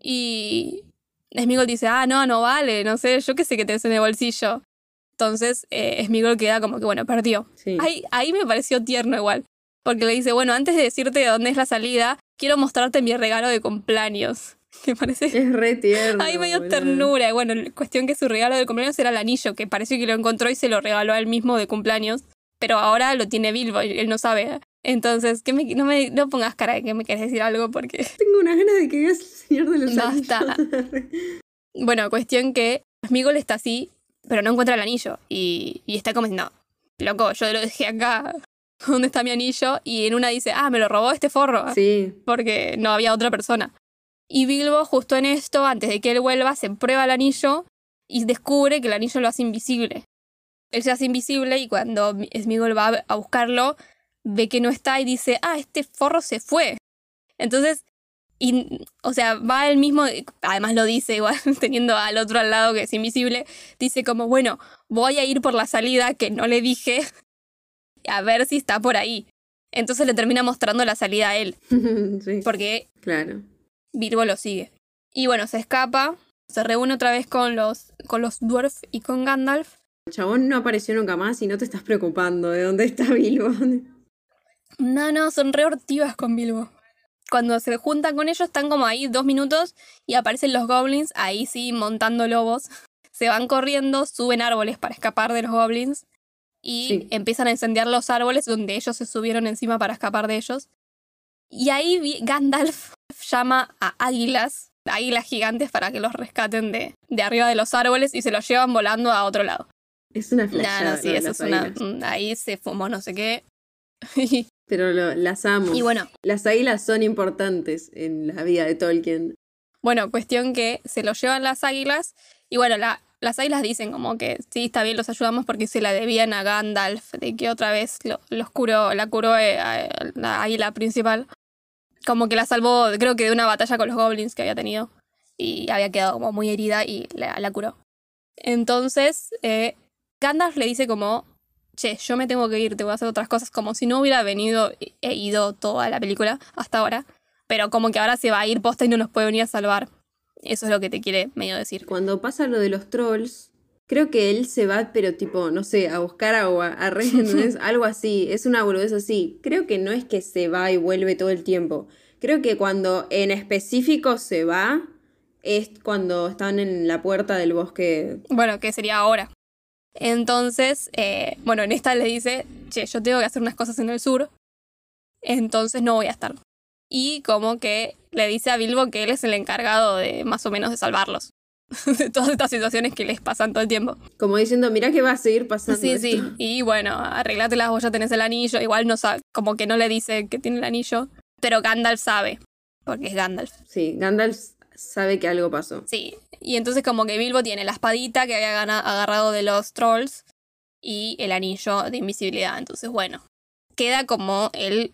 Y Smigol dice, ah, no, no vale, no sé, yo qué sé que tenés en el bolsillo. Entonces eh, Smigol queda como que, bueno, perdió. Ahí, ahí me pareció tierno igual, porque le dice, bueno, antes de decirte de dónde es la salida, quiero mostrarte mi regalo de cumpleaños. Que parece... Es re tierno. Ahí me dio ternura. Bueno, cuestión que su regalo de cumpleaños era el anillo, que parece que lo encontró y se lo regaló a él mismo de cumpleaños. Pero ahora lo tiene Bilbo y él no sabe entonces, que no me no pongas cara de que me quieres decir algo porque... Tengo una gana de que veas el Señor de los Basta. bueno, cuestión que Smigol está así, pero no encuentra el anillo. Y, y está como diciendo, loco, yo lo dejé acá. ¿Dónde está mi anillo? Y en una dice, ah, me lo robó este forro. Sí. Porque no había otra persona. Y Bilbo, justo en esto, antes de que él vuelva, se prueba el anillo y descubre que el anillo lo hace invisible. Él se hace invisible y cuando Smigol va a buscarlo, ve que no está y dice, ah, este forro se fue. Entonces, y, o sea, va él mismo, además lo dice igual, teniendo al otro al lado que es invisible, dice como, bueno, voy a ir por la salida que no le dije, a ver si está por ahí. Entonces le termina mostrando la salida a él. sí. Porque Claro. Bilbo lo sigue. Y bueno, se escapa, se reúne otra vez con los, con los dwarf y con Gandalf. El chabón no apareció nunca más y no te estás preocupando de dónde está Bilbo. No, no, son re hortivas con Bilbo. Cuando se juntan con ellos están como ahí dos minutos y aparecen los goblins, ahí sí, montando lobos. Se van corriendo, suben árboles para escapar de los goblins y Sí. empiezan a incendiar los árboles donde ellos se subieron encima para escapar de ellos. Y ahí Gandalf llama a águilas, águilas gigantes para que los rescaten de, de arriba de los árboles y se los llevan volando a otro lado. Es una flashada. no, sí, eso es una... águilas. mm, Ahí se fumó no sé qué. Pero lo- las amo. y bueno, Las águilas son importantes en la vida de Tolkien. Bueno, cuestión que se lo llevan las águilas y bueno, la- las águilas dicen como que sí, está bien, los ayudamos porque se la debían a Gandalf, de que otra vez lo- los curó, la curó eh, a la águila principal. Como que la salvó, creo que de una batalla con los goblins que había tenido y había quedado como muy herida y la, curó. Entonces, eh, Gandalf le dice como, che, yo me tengo que ir, te voy a hacer otras cosas, como si no hubiera venido e ido toda la película hasta ahora pero como que ahora se va a ir posta y no nos puede venir a salvar. Eso es lo que te quiere medio decir. Cuando pasa lo de los trolls, creo que él se va, pero tipo, no sé, a buscar agua, a re, ¿entendés? algo así. Es una boludez así. Creo que no es que se va y vuelve todo el tiempo. Creo que cuando en específico se va, es cuando están en la puerta del bosque. Bueno, que sería ahora. Entonces, eh, bueno, en esta le dice, che, yo tengo que hacer unas cosas en el sur, entonces no voy a estar. Y como que le dice a Bilbo que él es el encargado de más o menos de salvarlos. de todas estas situaciones que les pasan todo el tiempo. Como diciendo, mirá que va a seguir pasando. Sí, sí. esto". Y bueno, arreglátelas, vos ya tenés el anillo. Igual no sabe, como que no le dice que tiene el anillo. Pero Gandalf sabe, porque es Gandalf. Sí, Gandalf sabe que algo pasó. Sí. Y entonces como que Bilbo tiene la espadita que había agarrado de los trolls y el anillo de invisibilidad. Entonces, bueno, queda como el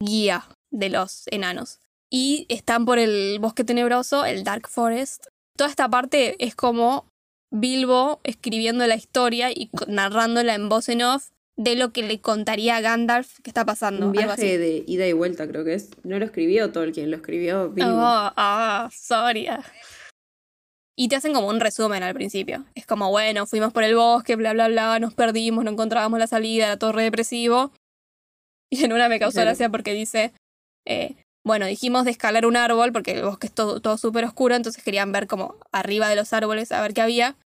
guía de los enanos. Y están por el bosque tenebroso, el Dark Forest. Toda esta parte es como Bilbo escribiendo la historia y narrándola en voz en off de lo que le contaría a Gandalf que está pasando. Un viaje de ida y vuelta, creo que es. No lo escribió Tolkien, lo escribió Bilbo. Oh, ah, Soria. Y te hacen como un resumen al principio. Es como, bueno, fuimos por el bosque, bla, bla, bla, nos perdimos, no encontrábamos la salida, era todo re depresivo. Y en una me causó Claro. gracia porque dice, eh, bueno, dijimos de escalar un árbol porque el bosque es todo, todo súper oscuro, entonces querían ver como arriba de los árboles a ver qué había.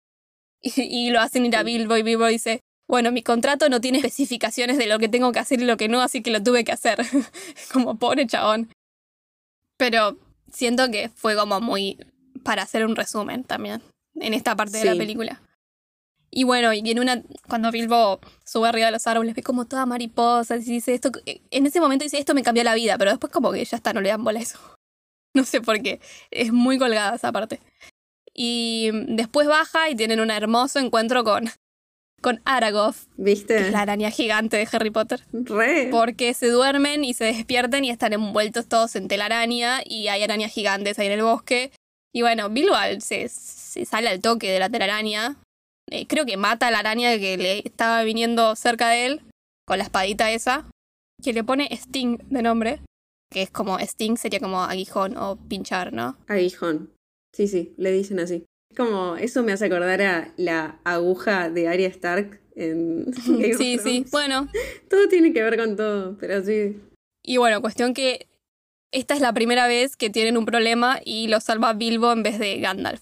Y, y lo hacen ir a. Bilbo y Bilbo dice, bueno, mi contrato no tiene especificaciones de lo que tengo que hacer y lo que no, así que lo tuve que hacer. como pobre chabón. Pero siento que fue como muy para hacer un resumen también en esta parte de la película. Y bueno, y en una, cuando Bilbo sube arriba de los árboles, ve como toda mariposa, y dice esto, en ese momento dice esto me cambió la vida, pero después como que ya está, no le dan bola a eso. No sé por qué, es muy colgada esa parte. Y después baja y tienen un hermoso encuentro con, con Aragog, que ¿Viste? es la araña gigante de Harry Potter. Re. Porque se duermen y se despiertan y están envueltos todos en telaraña y hay arañas gigantes ahí en el bosque. Y bueno, Bilbo se, se sale al toque de la telaraña. Eh, creo que mata a la araña que le estaba viniendo cerca de él con la espadita esa. Que le pone Sting de nombre. Que es como Sting sería como aguijón o pinchar, ¿no? Aguijón. Sí, sí, le dicen así. Es como, eso me hace acordar a la aguja de Arya Stark en sí, sí. Bueno, Todo tiene que ver con todo, pero sí. Y bueno, cuestión que esta es la primera vez que tienen un problema y lo salva Bilbo en vez de Gandalf.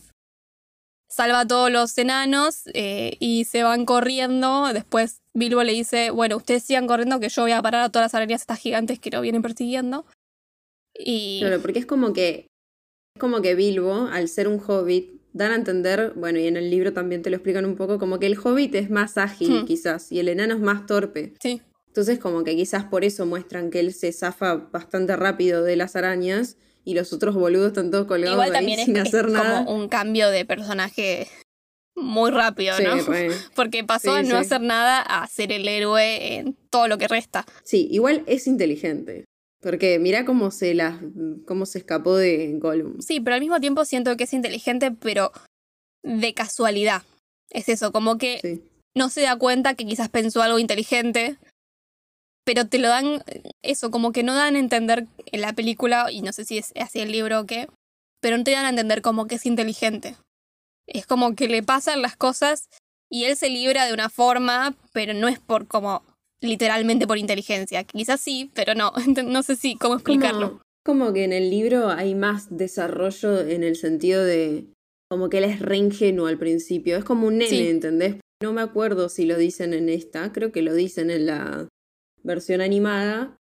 Salva a todos los enanos eh, y se van corriendo. Después Bilbo le dice, bueno, ustedes sigan corriendo que yo voy a parar a todas las arañas estas gigantes que lo vienen persiguiendo. Y Claro, porque es como que es como que Bilbo, al ser un hobbit, dan a entender, bueno, y en el libro también te lo explican un poco, como que el hobbit es más ágil Hmm. quizás, y el enano es más torpe. sí, Entonces como que quizás por eso muestran que él se zafa bastante rápido de las arañas y los otros boludos están todos colgados igual ahí también es, sin es hacer nada. como un cambio de personaje muy rápido, Sí, ¿no? re. Porque pasó Sí, a no sí. hacer nada a ser el héroe en todo lo que resta. Sí, igual es inteligente. Porque mirá cómo se las cómo se escapó de Gollum. Sí, pero al mismo tiempo siento que es inteligente, pero de casualidad. Es eso, como que no se da cuenta que quizás pensó algo inteligente, pero te lo dan, eso, como que no dan a entender en la película, y no sé si es así el libro o qué, pero no te dan a entender como que es inteligente. Es como que le pasan las cosas y él se libra de una forma, pero no es por como literalmente por inteligencia. Quizás sí, pero no, no sé si cómo explicarlo. Como, como que en el libro hay más desarrollo en el sentido de como que él es re ingenuo al principio. Es como un nene, Sí. ¿entendés? No me acuerdo si lo dicen en esta, creo que lo dicen en la versión animada.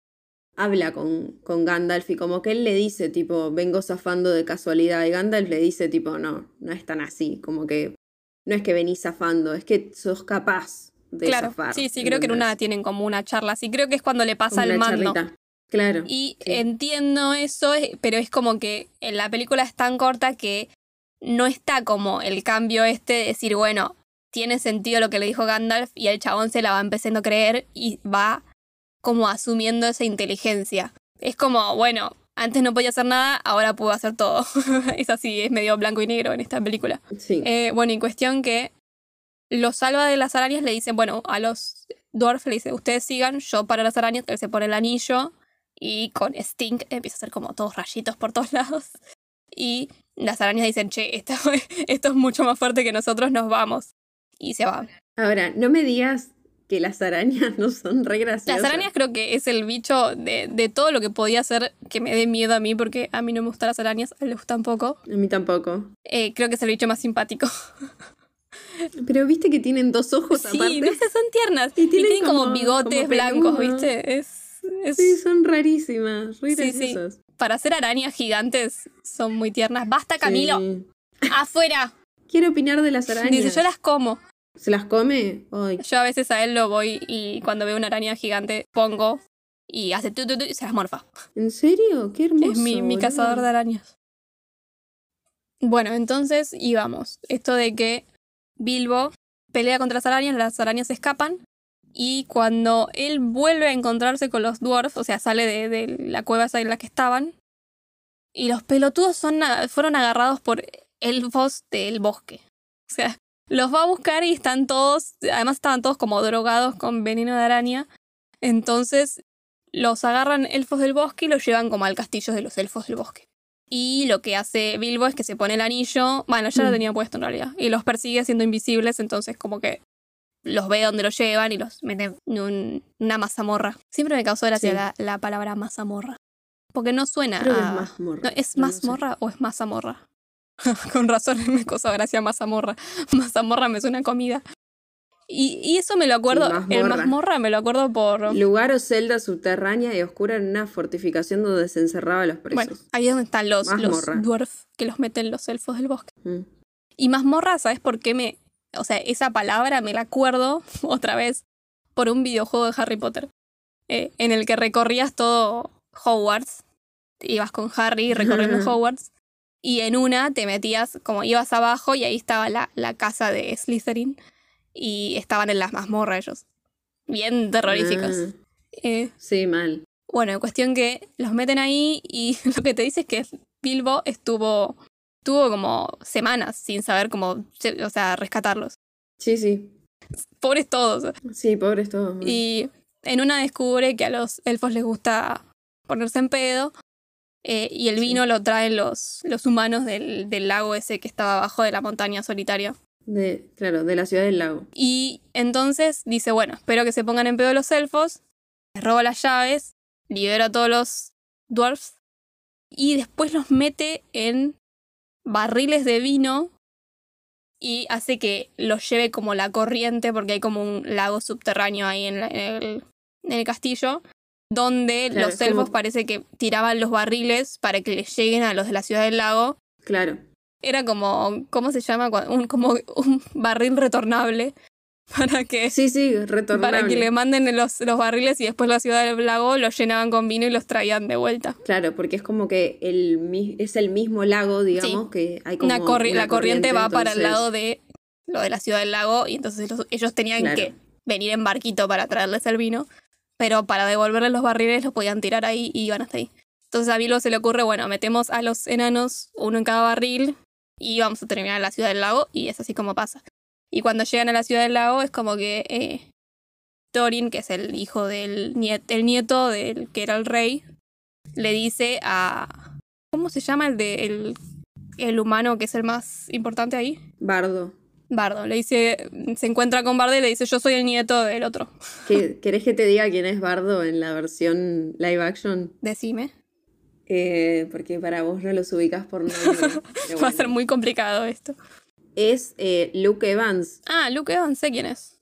Habla con, con Gandalf y como que él le dice tipo, vengo zafando de casualidad. Y Gandalf le dice tipo, no, no es tan así. Como que no es que venís zafando, es que sos capaz de Claro, zafar. sí, sí, creo que en una tienen como una charla. Sí, creo que es cuando le pasa el mando. charlita. Claro. Y Sí. entiendo eso, pero es como que en la película es tan corta que no está como el cambio este de decir, bueno, tiene sentido lo que le dijo Gandalf y el chabón se la va empezando a creer y va como asumiendo esa inteligencia. Es como, bueno, antes no podía hacer nada, ahora puedo hacer todo. es así, es medio blanco y negro en esta película. Sí. Eh, bueno, en cuestión que los salva de las arañas le dicen, bueno, a los dwarfs le dice, ustedes sigan, yo para las arañas, él se pone el anillo y con Stink empieza a hacer como todos rayitos por todos lados. Y las arañas dicen, che, esto, esto es mucho más fuerte que nosotros, nos vamos. Y se van. Ahora, no me digas que las arañas no son re graciosas. Las arañas creo que es el bicho de, de todo lo que podía hacer que me dé miedo a mí, porque a mí no me gustan las arañas, a él le gustan poco. A mí tampoco. Eh, creo que es el bicho más simpático. Pero viste que tienen dos ojos Sí, aparte. no sé, son tiernas. Y Y tienen como, como- bigotes como blancos. ¿viste? Es, es- Sí, son rarísimas, re Sí, sí. graciosas. Para hacer arañas gigantes son muy tiernas. ¡Basta, Camilo! ¡Afuera! Quiero opinar de las arañas. Dice, yo las como. ¿Se las come? Ay, Yo a veces a él lo voy y cuando veo una araña gigante pongo y hace tu, tu, tu y se las morfa. ¿En serio? Qué hermoso. es mi, cazador de arañas. Bueno, entonces íbamos. Esto de que Bilbo pelea contra las arañas, las arañas escapan. Y cuando él vuelve a encontrarse con los dwarfs, o sea, sale de, de la cueva esa en la que estaban, y los pelotudos son, fueron agarrados por elfos del bosque. O sea, los va a buscar y están todos, además estaban todos como drogados con veneno de araña. Entonces los agarran elfos del bosque y los llevan como al castillo de los elfos del bosque. Y lo que hace Bilbo es que se pone el anillo, bueno, ya lo Mm. tenía puesto en realidad, y los persigue siendo invisibles, entonces como que los ve donde los llevan y los mete en un- una mazamorra. Siempre me causó gracia Sí. la, la palabra mazamorra. Porque no suena Creo que es a- mazmorra. No, ¿Es No, no sé. mazmorra o es mazamorra? Con razón me causó gracia mazamorra. Mazamorra me suena comida. Y, y eso me lo acuerdo, el mazmorra. mazmorra me lo acuerdo por... Lugar o celda subterránea y oscura en una fortificación donde se encerraba a los presos. Bueno, ahí es donde están los, los Mazmorra. dwarf que los meten los elfos del bosque. Mm. Y mazmorra, ¿sabes por qué me...? O sea, esa palabra me la acuerdo otra vez por un videojuego de Harry Potter. eh, en el que recorrías todo Hogwarts. Ibas con Harry recorriendo Hogwarts. Y en una te metías, como ibas abajo y ahí estaba la, la casa de Slytherin. Y estaban en las mazmorras ellos. Bien terroríficos. Ah, Eh, sí, mal. bueno, cuestión que los meten ahí y lo que te dice es que Bilbo estuvo, estuvo como semanas sin saber cómo, o sea, rescatarlos. Sí, sí. Pobres todos. Sí, pobres todos. Y en una descubre que a los elfos les gusta ponerse en pedo eh, y el Sí. vino lo traen los, los humanos del, del lago ese que estaba abajo de la montaña solitaria. De, claro, de la ciudad del lago. Y entonces dice, bueno, espero que se pongan en pedo los elfos, les roba las llaves, libera a todos los dwarfs y después los mete en barriles de vino y hace que los lleve como la corriente porque hay como un lago subterráneo ahí en, la- en el, en el castillo donde Claro, los como- elfos parece que tiraban los barriles para que les lleguen a los de la ciudad del lago Claro. era como, ¿cómo se llama? Un, como un barril retornable para que, Sí, sí, retornable. para que le manden los, los barriles y después la ciudad del lago los llenaban con vino y los traían de vuelta. Claro, porque es como que el, es el mismo lago, digamos, que hay como Una corri- una la corriente, va para el lado de lo de la ciudad del lago, y entonces los- ellos tenían Claro. que venir en barquito para traerles el vino, pero para devolverles los barriles los podían tirar ahí y iban hasta ahí. Entonces a Bilbo se le ocurre, bueno, metemos a los enanos uno en cada barril y vamos a terminar en la ciudad del lago, y es así como pasa. Y cuando llegan a la ciudad del lago es como que eh, Thorin, que es el hijo del niet- el nieto del que era el rey, le dice a... ¿Cómo se llama el de el, el humano que es el más importante ahí? Bardo. Bardo. Le dice, se encuentra con Bardo y le dice, yo soy el nieto del otro. ¿Qué- ¿Querés que te diga quién es Bardo en la versión live action? Decime. Eh, porque para vos no los ubicas por nombre. Va a ser muy complicado esto. Es eh, Luke Evans. Ah, Luke Evans, sé quién es.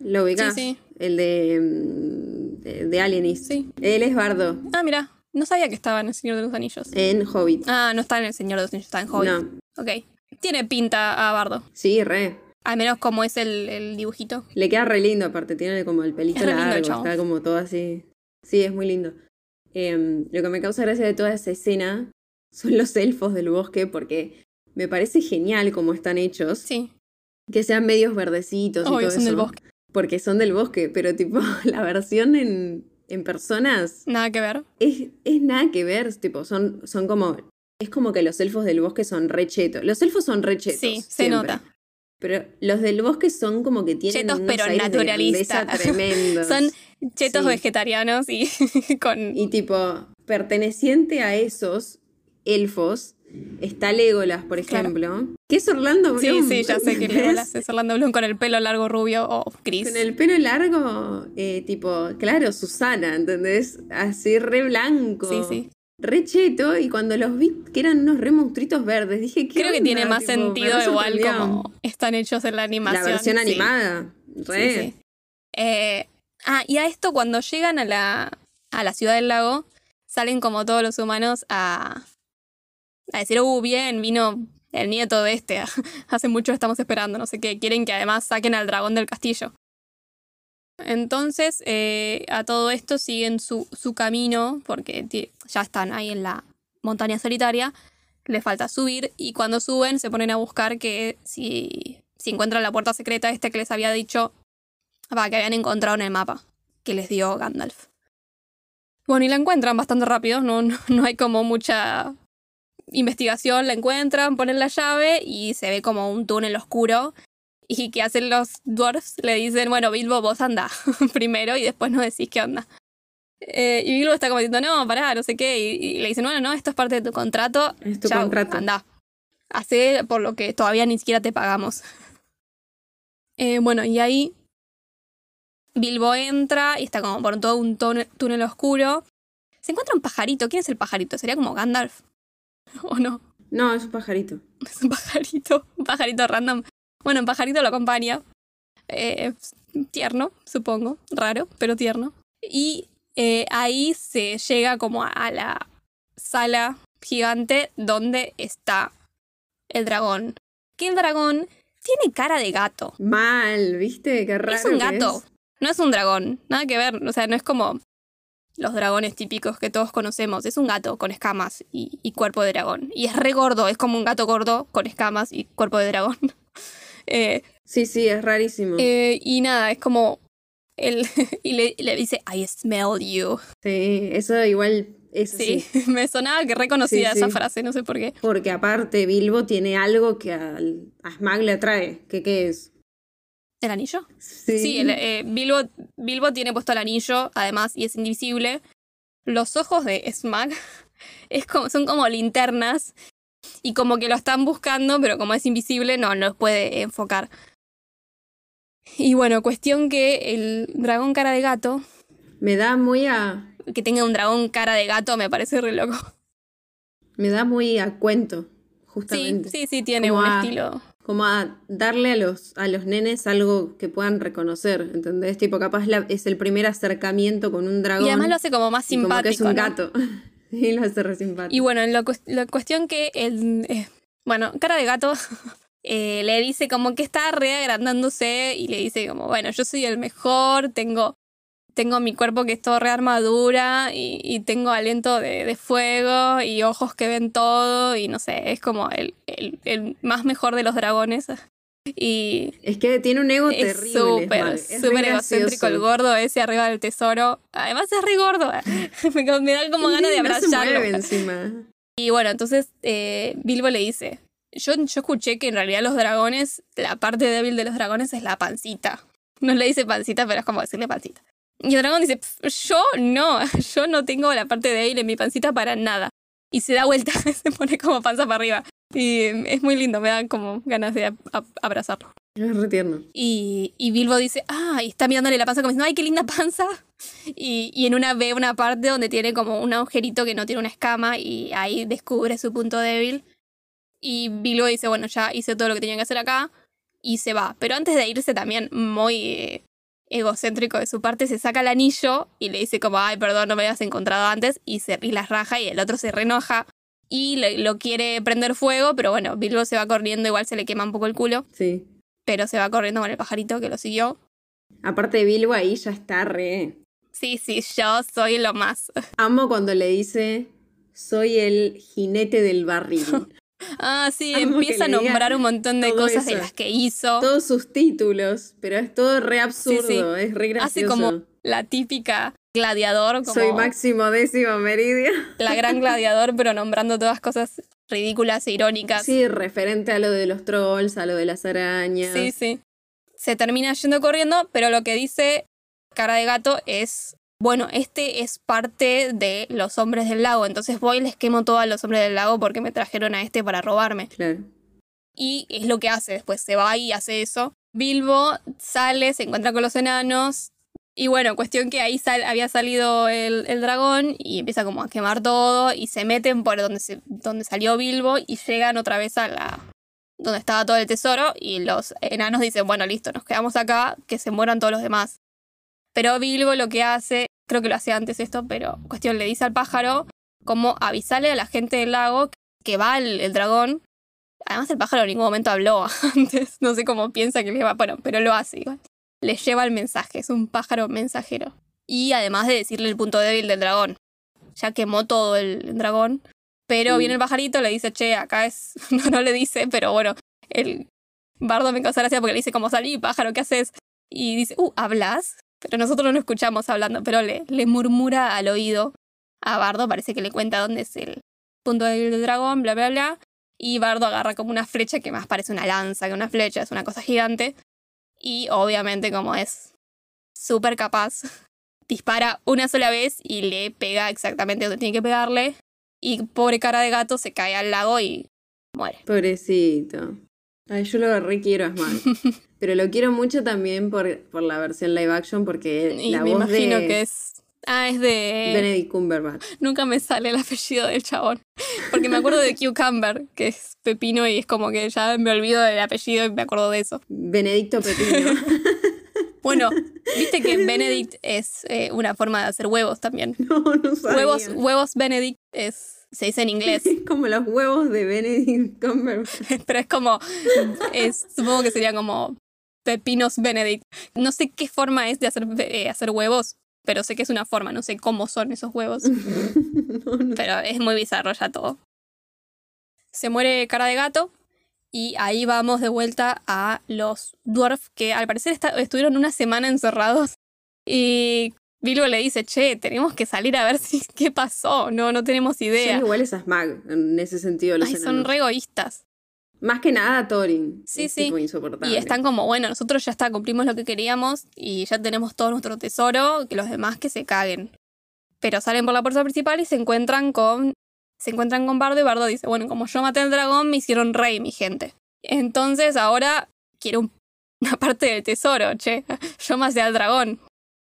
¿Lo ubicás? Sí, El de, mm, de, de Alienist. Sí. Él es Bardo. Ah, mira, no sabía que estaba en El Señor de los Anillos. En Hobbit. Ah, no está en El Señor de los Anillos, está en Hobbit. No. Ok. Tiene pinta a Bardo. Sí, re. Al menos como es el, el dibujito. Le queda re lindo, aparte, tiene como el pelito Es lindo largo, chabón. está como todo así. Sí, es muy lindo. Em, lo que me causa gracia de toda esa escena son los elfos del bosque, porque me parece genial cómo están hechos. Sí. Que sean medios verdecitos y Obvio, todo son eso. del bosque. Porque son del bosque, pero tipo, la versión en, en personas Nada que ver. es, es nada que ver. Tipo, son, son como. Es como que los elfos del bosque son rechetos. Los elfos son rechetos. Sí, se nota. Pero los del bosque son como que tienen Chetos, unos pero aires de tremendos. Son chetos Sí. vegetarianos y con... Y tipo, perteneciente a esos elfos está Legolas, por Claro. ejemplo. Que es Orlando Sí, Bloom. sí, ya sé que. Legolas es Orlando Bloom con el pelo largo rubio o gris. Con el pelo largo, eh, tipo, claro, Susana, ¿entendés? Así re blanco. Sí, sí. Re cheto, y cuando los vi que eran unos re monstruitos verdes, dije que. Creo que tiene más sentido igual como están hechos en la La animación. versión sí. animada. Re. Sí, sí. Eh, ah, y a esto cuando llegan a la, a la ciudad del lago, salen como todos los humanos a, a decir, uh, bien, vino el nieto de este, hace mucho estamos esperando, no sé qué, quieren que además saquen al dragón del castillo. Entonces, eh, a todo esto siguen su, su camino, porque ya están ahí en la montaña solitaria, les falta subir, y cuando suben se ponen a buscar que si, si encuentran la puerta secreta este que les había dicho va, que habían encontrado en el mapa que les dio Gandalf. Bueno, y la encuentran bastante rápido, no, no, no hay como mucha investigación, la encuentran, ponen la llave y se ve como un túnel oscuro. Y que hacen los dwarfs, le dicen, bueno, Bilbo, vos anda primero y después nos decís qué onda. Eh, y Bilbo está como diciendo, no, pará, no sé qué. Y, y le dicen, bueno, no, esto es parte de tu contrato. Es tu Chau, contrato. Anda. Hacé por lo que todavía ni siquiera te pagamos. Eh, bueno, y ahí Bilbo entra y está como por todo un túnel oscuro. Se encuentra un pajarito. ¿Quién es el pajarito? ¿Sería como Gandalf? ¿O no? No, es un pajarito. Es un pajarito. Un pajarito random. Bueno, un pajarito lo acompaña. Eh, tierno, supongo. Raro, pero tierno. Y eh, ahí se llega como a, la sala gigante donde está el dragón. Que el dragón tiene cara de gato. Mal, ¿viste? Qué raro. es un gato. es. No es un dragón. Nada que ver. O sea, no es como los dragones típicos que todos conocemos. Es un gato con escamas y, y cuerpo de dragón. Y es re gordo. Es como un gato gordo con escamas y cuerpo de dragón. Eh, Sí, sí, es rarísimo. eh, y nada, es como. Él, y le, le dice, I smell you. Sí, eso igual es Sí, me sonaba que reconocía Sí, esa sí. frase, no sé por qué. Porque aparte Bilbo tiene algo que al- a Smag le atrae. ¿Qué, qué es? ¿El anillo? Sí, Sí, el, eh, Bilbo, Bilbo tiene puesto el anillo, además, y es invisible. Los ojos de Smag es como, son como linternas y como que lo están buscando, pero como es invisible, no, no los puede enfocar. Y bueno, cuestión que el dragón cara de gato, Me da muy a. que tenga un dragón cara de gato, me parece re loco. Me da muy a cuento, Sí, justamente. sí, sí, tiene Como un a- estilo. Como a darle a los, a los nenes algo que puedan reconocer, ¿entendés? Tipo, capaz la- es el primer acercamiento con un dragón. Y además lo hace como más y como simpático. que es un ¿no? gato. y lo hace re simpático. Y bueno, la, la cuestión que el. eh, bueno, cara de gato eh, le dice como que está re agrandándose y le dice como, bueno, yo soy el mejor, tengo, tengo mi cuerpo que es todo re armadura y, y tengo aliento de, de fuego y ojos que ven todo y no sé, es como el, el, el más mejor de los dragones. Y Es que tiene un ego es terrible. súper, súper egocéntrico el gordo ese arriba del tesoro. Además es re gordo. me, me da como ganas de no abrazarlo. mueve encima. Y bueno, entonces eh, Bilbo le dice, yo, yo escuché que en realidad los dragones, la parte débil de los dragones es la pancita. No le dice pancita, pero es como decirle pancita. Y el dragón dice, "Pf, yo no, yo no tengo la parte débil en mi pancita para nada. Y se da vuelta, se pone como panza para arriba. Y es muy lindo, me dan como ganas de abrazarlo. Es re tierno. Y, y Bilbo dice, ah, y está mirándole la panza como diciendo, ay, qué linda panza. Y, y en una ve una parte donde tiene como un agujerito que no tiene una escama y ahí descubre su punto débil. Y Bilbo dice, bueno, ya hice todo lo que tenía que hacer acá y se va. Pero antes de irse también muy eh, egocéntrico de su parte, se saca el anillo y le dice como, ay, perdón, no me habías encontrado antes y, se, y las raja y el otro se renoja y le- lo quiere prender fuego, pero bueno, Bilbo se va corriendo, igual se le quema un poco el culo Sí. pero se va corriendo con el pajarito que lo siguió. Aparte Bilbo ahí ya está re. Sí, sí, yo soy lo más. Amo cuando le dice soy el jinete del barril. Ah, sí, Amo empieza a nombrar un montón de cosas de las que hizo. Todos sus títulos, pero es todo re absurdo, es re gracioso. Hace como la típica gladiador, como Soy máximo décimo meridio. la gran gladiador, pero nombrando todas cosas ridículas e irónicas. Sí, referente a lo de los trolls, a lo de las arañas. sí, sí. Se termina yendo corriendo, pero lo que dice cara de gato es, bueno, este es parte de los hombres del lago, entonces voy y les quemo todo a los hombres del lago porque me trajeron a este para robarme. Claro. Y es lo que hace después, se va y hace eso. Bilbo sale, se encuentra con los enanos. Y bueno, cuestión que ahí sal- había salido el, el dragón y empieza como a quemar todo y se meten por donde, se, donde salió Bilbo y llegan otra vez a la... donde estaba todo el tesoro y los enanos dicen, bueno, listo, nos quedamos acá, que se mueran todos los demás. Pero Bilbo lo que hace, creo que lo hacía antes esto, pero cuestión le dice al pájaro como avisarle a la gente del lago que va el, el dragón Además, el pájaro en ningún momento habló antes. No sé cómo piensa que le va. Bueno, pero lo hace igual. Le lleva el mensaje. Es un pájaro mensajero. Y además de decirle el punto débil del dragón. Ya quemó todo el dragón. Pero viene el pajarito, le dice, che, acá es. No, no le dice, pero bueno. El bardo me causa gracia porque le dice, como salí, pájaro, ¿qué haces? Y dice, uh, ¿hablas? Pero nosotros no lo escuchamos hablando, pero le, le murmura al oído a Bardo. Parece que le cuenta dónde es el punto débil del dragón, bla, bla, bla. Y Bardo agarra como una flecha que más parece una lanza que una flecha, es una cosa gigante. Y obviamente, como es súper capaz, dispara una sola vez y le pega exactamente donde tiene que pegarle. Y pobre cara de gato se cae al lago y muere. Pobrecito. Ay, yo lo re quiero a Smaug. Pero lo quiero mucho también por, por la versión live action porque Y la me voz imagino de que es. Ah, es de. Benedict Cumberbatch. Nunca me sale el apellido del chabón. Porque me acuerdo de Cucumber, que es pepino, y es como que ya me olvido del apellido y me acuerdo de eso. Benedicto Pepino. Bueno, viste que Benedict es eh, una forma de hacer huevos también. no, no sabía. Huevos, huevos Benedict es, se dice en inglés, Es como los huevos de Benedict Cumberbatch. pero es como, es, supongo que sería como pepinos Benedict. No sé qué forma es de hacer, eh, hacer huevos, pero sé que es una forma, no sé cómo son esos huevos, no, no. pero es muy bizarro ya todo. Se muere cara de gato y ahí vamos de vuelta a los dwarf que al parecer estuvieron una semana encerrados y Bilbo le dice, che, tenemos que salir a ver si qué pasó, no, no tenemos idea. Son iguales a Smag en ese sentido. Los Ay, son re egoístas. Más que nada Thorin. Sí, es sí. tipo insoportable. Y están como, bueno, nosotros ya está, cumplimos lo que queríamos y ya tenemos todo nuestro tesoro, que los demás que se caguen. Pero salen por la puerta principal y se encuentran con. Se encuentran con Bardo y Bardo dice, bueno, como yo maté al dragón, me hicieron rey, mi gente. Entonces ahora quiero un- una parte del tesoro, che. Yo maté al dragón.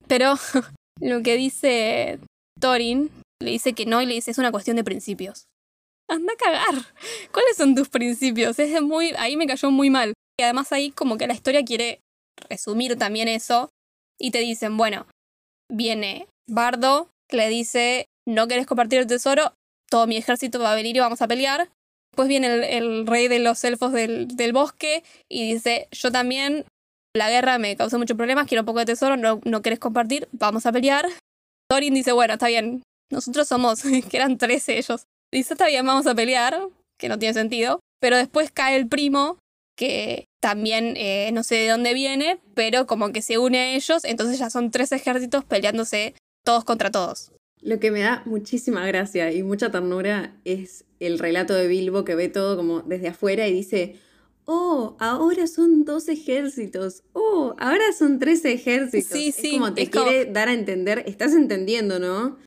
Pero lo que dice Thorin, le dice que no y le dice es una cuestión de principios. Anda a cagar. ¿Cuáles son tus principios? Es muy. Ahí me cayó muy mal. Y además ahí como que la historia quiere resumir también eso. Y te dicen, bueno, viene Bardo, le dice, no querés compartir el tesoro, todo mi ejército va a venir y vamos a pelear. Después viene el, el rey de los elfos del, del bosque y dice, yo también, la guerra me causó muchos problemas, quiero un poco de tesoro, no, no querés compartir, vamos a pelear. Thorin dice, bueno, está bien, nosotros somos, que eran 13 ellos. Dice, está bien, vamos a pelear, que no tiene sentido. Pero después cae el primo, que también eh, no sé de dónde viene, pero como que se une a ellos, entonces ya son tres ejércitos peleándose todos contra todos. Lo que me da muchísima gracia y mucha ternura es el relato de Bilbo que ve todo como desde afuera y dice, oh, ahora son dos ejércitos, oh, ahora son tres ejércitos. Sí, sí. Es como te quiere dar a entender, estás entendiendo, ¿no?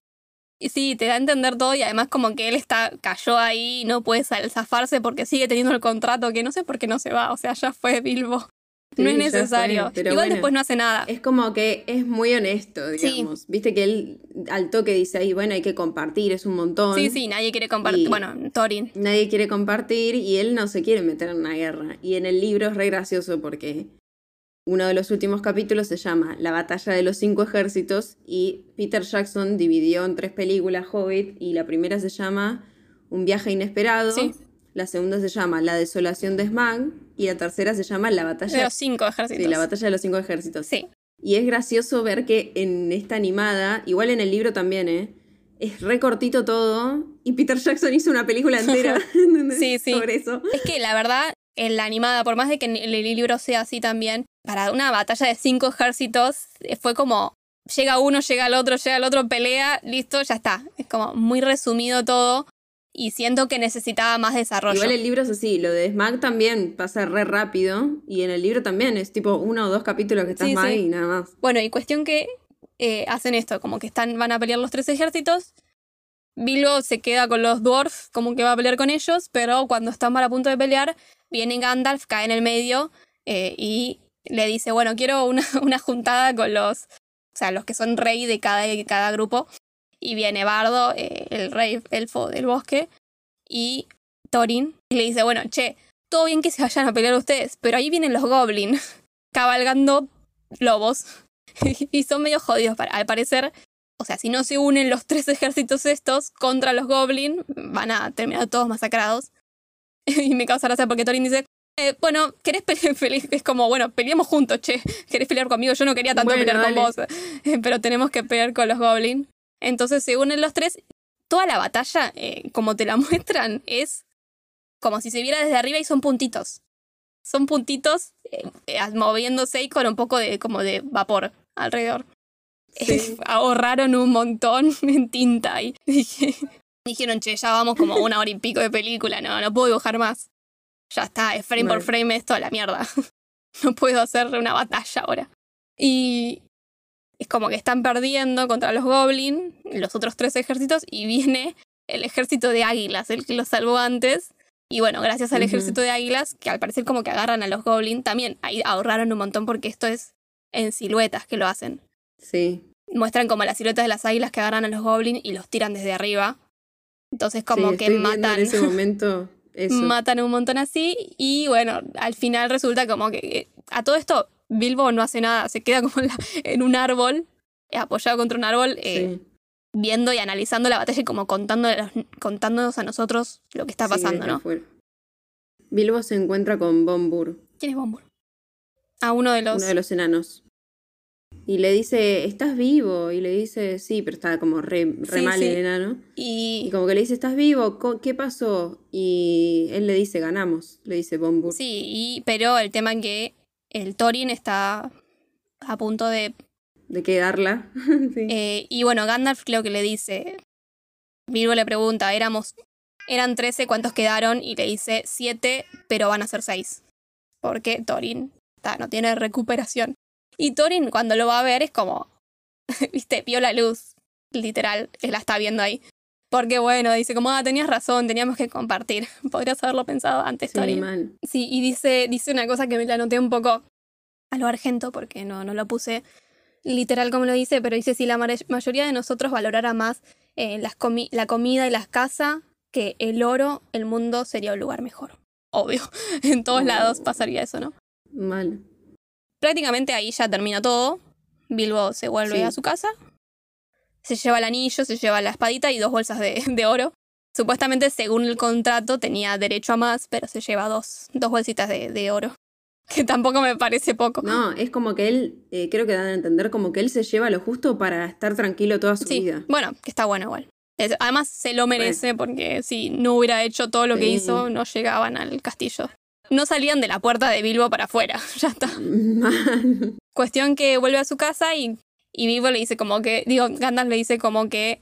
Sí, te da a entender todo y además como que él está cayó ahí y no puede zafarse porque sigue teniendo el contrato que no sé por qué no se va, o sea, ya fue Bilbo. no es necesario. Igual después no hace nada. Es como que es muy honesto, digamos. Viste que él al toque dice ahí, bueno, hay que compartir, es un montón. Sí, sí, nadie quiere compartir. Bueno, Thorin. Nadie quiere compartir y él no se quiere meter en una guerra. Y en el libro es re gracioso porque uno de los últimos capítulos se llama La batalla de los cinco ejércitos y Peter Jackson dividió en tres películas Hobbit y la primera se llama Un viaje inesperado, la segunda se llama La desolación de Smag y la tercera se llama La batalla de los cinco ejércitos. Sí, la batalla de los cinco ejércitos. Sí. Y es gracioso ver que en esta animada, igual en el libro también, ¿eh? es recortito todo y Peter Jackson hizo una película entera sí, sí. sobre eso. Es que la verdad, en la animada, por más de que en el libro sea así también, para una batalla de cinco ejércitos eh, fue como llega uno, llega el otro, llega el otro, pelea, listo, ya está. Es como muy resumido todo y siento que necesitaba más desarrollo. Igual el libro es así, lo de Smag también pasa re rápido y en el libro también es tipo uno o dos capítulos que está sí, y nada más. Bueno, y cuestión que eh, hacen esto, como que están, van a pelear los tres ejércitos. Bilbo se queda con los dwarfs, como que va a pelear con ellos, pero cuando están a punto de pelear, viene Gandalf, cae en el medio eh, y le dice, bueno, quiero una, una, juntada con los, o sea, los que son rey de cada, cada grupo. Y viene Bardo, eh, el rey elfo del bosque, y Thorin, y le dice, bueno, che, todo bien que se vayan a pelear ustedes, pero ahí vienen los goblins cabalgando lobos. y son medio jodidos, al parecer. O sea, si no se unen los tres ejércitos estos contra los goblins, van a terminar todos masacrados. y me causa gracia porque Thorin dice, eh, bueno, ¿querés pelear? Es como, bueno, peleemos juntos, che. ¿Querés pelear conmigo? Yo no quería tanto pelear con vos, eh, pero tenemos que pelear con los goblins. Entonces se unen los tres. Toda la batalla, eh, como te la muestran, es como si se viera desde arriba y son puntitos. Son puntitos moviéndose y con un poco de, como de vapor alrededor. ahorraron un montón en tinta y dijeron, che, ya vamos como una hora y pico de película, no, no puedo dibujar más ya está, es frame por frame esto a la mierda. no puedo hacer una batalla ahora. Y es como que están perdiendo contra los goblins, los otros tres ejércitos, y viene el ejército de águilas, el que los salvó antes. Y bueno, gracias al ejército de águilas, que al parecer como que agarran a los goblins, también ahí ahorraron un montón porque esto es en siluetas que lo hacen. Sí. Muestran como las siluetas de las águilas que agarran a los goblins y los tiran desde arriba. Entonces como que matan. En ese momento Matan un montón así y bueno, al final resulta como que a todo esto Bilbo no hace nada, se queda como en, un árbol, apoyado contra un árbol, eh, viendo y analizando la batalla y como contándonos a nosotros lo que está pasando, ¿no? Bilbo se encuentra con Bombur. ¿Quién es Bombur? A uno de los... Uno de los enanos. Y le dice, ¿estás vivo? Y le dice, sí, pero está como re, mal el enano. Y... como que le dice, ¿estás vivo? ¿Qué pasó? Y él le dice, ganamos, le dice Bombur. Sí, y, pero el tema es que el Thorin está a punto de... De quedarla. Eh, y bueno, Gandalf creo que le dice, Bilbo le pregunta, éramos, eran 13, ¿cuántos quedaron? Y le dice, 7, pero van a ser 6. Porque Thorin no tiene recuperación. Y Thorin cuando lo va a ver es como, viste, vio la luz, literal, la está viendo ahí. Porque bueno, dice como, ah, tenías razón, teníamos que compartir. Podrías haberlo pensado antes, sí, Thorin. Sí, y dice, dice una cosa que me la noté un poco a lo argento, porque no, no lo puse literal como lo dice, pero dice, si la mayoría de nosotros valorara más eh, las la comida y las casas que el oro, el mundo sería un lugar mejor. Obvio, en todos lados pasaría eso, ¿no? Mal. Prácticamente ahí ya termina todo. Bilbo se vuelve a su casa. Se lleva el anillo, se lleva la espadita y dos bolsas de, oro. Supuestamente, según el contrato, tenía derecho a más, pero se lleva dos, dos bolsitas de, oro. Que tampoco me parece poco. No, es como que él, eh, creo que dan a entender como que él se lleva lo justo para estar tranquilo toda su vida. Bueno, que está bueno igual. además, se lo merece porque si no hubiera hecho todo lo que hizo, no llegaban al castillo. No salían de la puerta de Bilbo para afuera. Ya está. Cuestión que vuelve a su casa y, y Bilbo le dice como que, digo, Gandalf le dice como que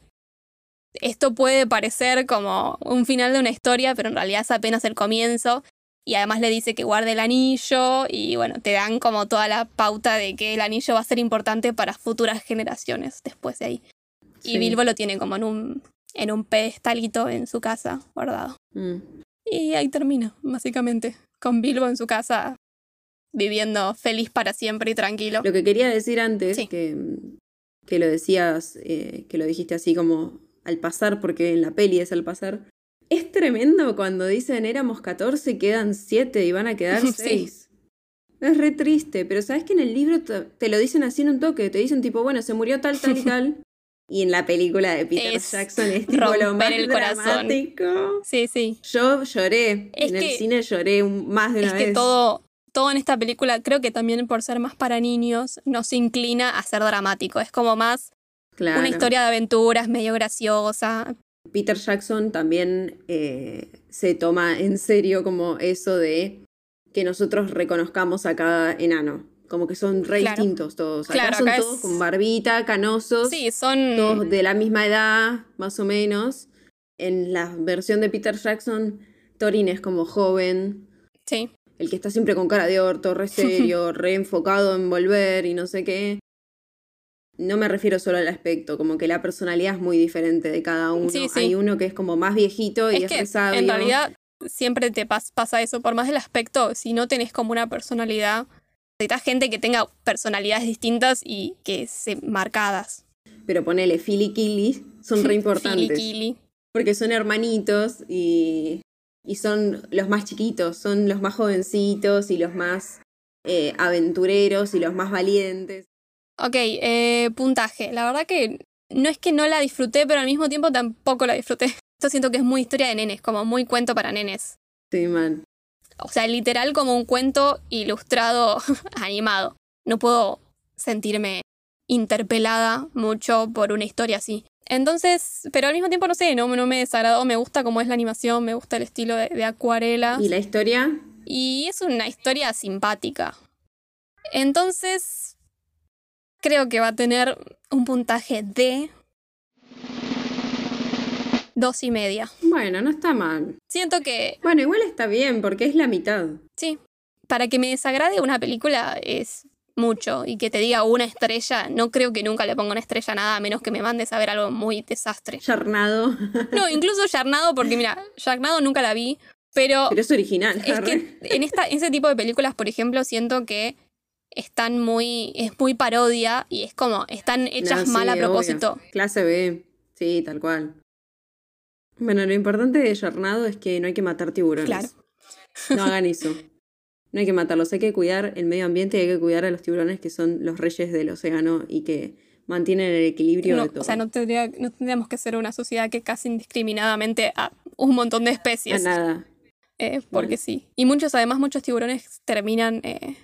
esto puede parecer como un final de una historia, pero en realidad es apenas el comienzo. Y además le dice que guarde el anillo y bueno, te dan como toda la pauta de que el anillo va a ser importante para futuras generaciones después de ahí. Y. Bilbo lo tiene como en un, en un pedestalito en su casa guardado. Mm. Y ahí termina, básicamente, con Bilbo en su casa viviendo feliz para siempre y tranquilo. Lo que quería decir antes, Sí. que, que lo decías, eh, que lo dijiste así como al pasar, porque en la peli es al pasar. Es tremendo cuando dicen éramos 14 y quedan 7 y van a quedar Sí. 6. Es re triste, pero sabes que en el libro te, te lo dicen así en un toque, te dicen tipo, bueno, se murió tal, tal y tal. Y en la película de Peter Es Jackson es tipo lo más el corazón. dramático. Sí, sí. Yo lloré, Es en el cine lloré más de una Es vez. que todo, todo en esta película, creo que también por ser más para niños, no se inclina a ser dramático. Es como más Claro. una historia de aventuras, medio graciosa. Peter Jackson también eh, se toma en serio como eso de que nosotros reconozcamos a cada enano. Como que son re Claro. distintos todos. Acá Claro, son acá todos es- con barbita, canosos, Sí, son... todos de la misma edad, más o menos. En la versión de Peter Jackson, Thorin es como joven, Sí, el que está siempre con cara de orto, re serio, re enfocado en volver y no sé qué. No me refiero solo al aspecto, como que la personalidad es muy diferente de cada uno. Sí, sí. Hay uno que es como más viejito y es, es que sabio. en realidad siempre te pas- pasa eso, por más del aspecto, si no tenés como una personalidad, necesitas gente que tenga personalidades distintas y que se marcadas. Pero ponele Phil y Killy, son re importantes. Kili. Porque son hermanitos y, y son los más chiquitos, son los más jovencitos y los más eh, aventureros y los más valientes. Ok, eh, puntaje. La verdad que no es que no la disfruté, pero al mismo tiempo tampoco la disfruté. Esto siento que es muy historia de nenes, como muy cuento para nenes. Sí, man. O sea, literal como un cuento ilustrado animado. No puedo sentirme interpelada mucho por una historia así. Entonces, pero al mismo tiempo no sé, no, no me desagradó, me gusta cómo es la animación, me gusta el estilo de, de acuarela. ¿Y la historia? Y es una historia simpática. Entonces, creo que va a tener un puntaje de dos y media. Bueno, no está mal. Siento que Bueno, igual está bien porque es la mitad. Sí. Para que me desagrade una película es mucho y que te diga una estrella, no creo que nunca le ponga una estrella a nada a menos que me mandes a ver algo muy desastre. Yarnado. No, incluso Yarnado, porque mira, Yarnado nunca la vi, pero Pero es original. es que en esta, ese tipo de películas, por ejemplo, siento que están muy, es muy parodia y es como, están hechas No, mal a propósito. obvio. Clase B. Sí, tal cual. Bueno, lo importante de Yarnado es que no hay que matar tiburones. Claro. No hagan eso. No hay que matarlos, hay que cuidar el medio ambiente y hay que cuidar a los tiburones que son los reyes del océano y que mantienen el equilibrio No, de todo. o sea, no, tendría, no tendríamos que ser una sociedad que casi indiscriminadamente a un montón de a especies. nada. Eh, porque Bueno. sí. Y muchos, además, muchos tiburones terminan. eh,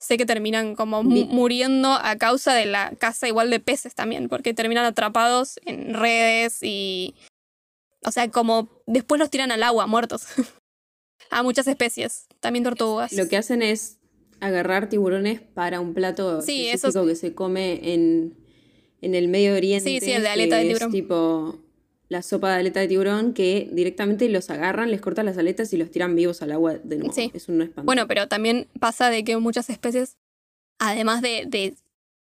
sé que terminan como mu- muriendo a causa de la caza igual de peces también, porque terminan atrapados en redes y. O sea, como después los tiran al agua, muertos. a muchas especies, también tortugas. Lo que hacen es agarrar tiburones para un plato Sí, eso específico que se come en, en el Medio Oriente. Sí, sí, el de aleta de es tiburón. tipo la sopa de aleta de tiburón que directamente los agarran, les cortan las aletas y los tiran vivos al agua de nuevo. Sí. Es un no espanto. Bueno, pero también pasa de que muchas especies, además de, de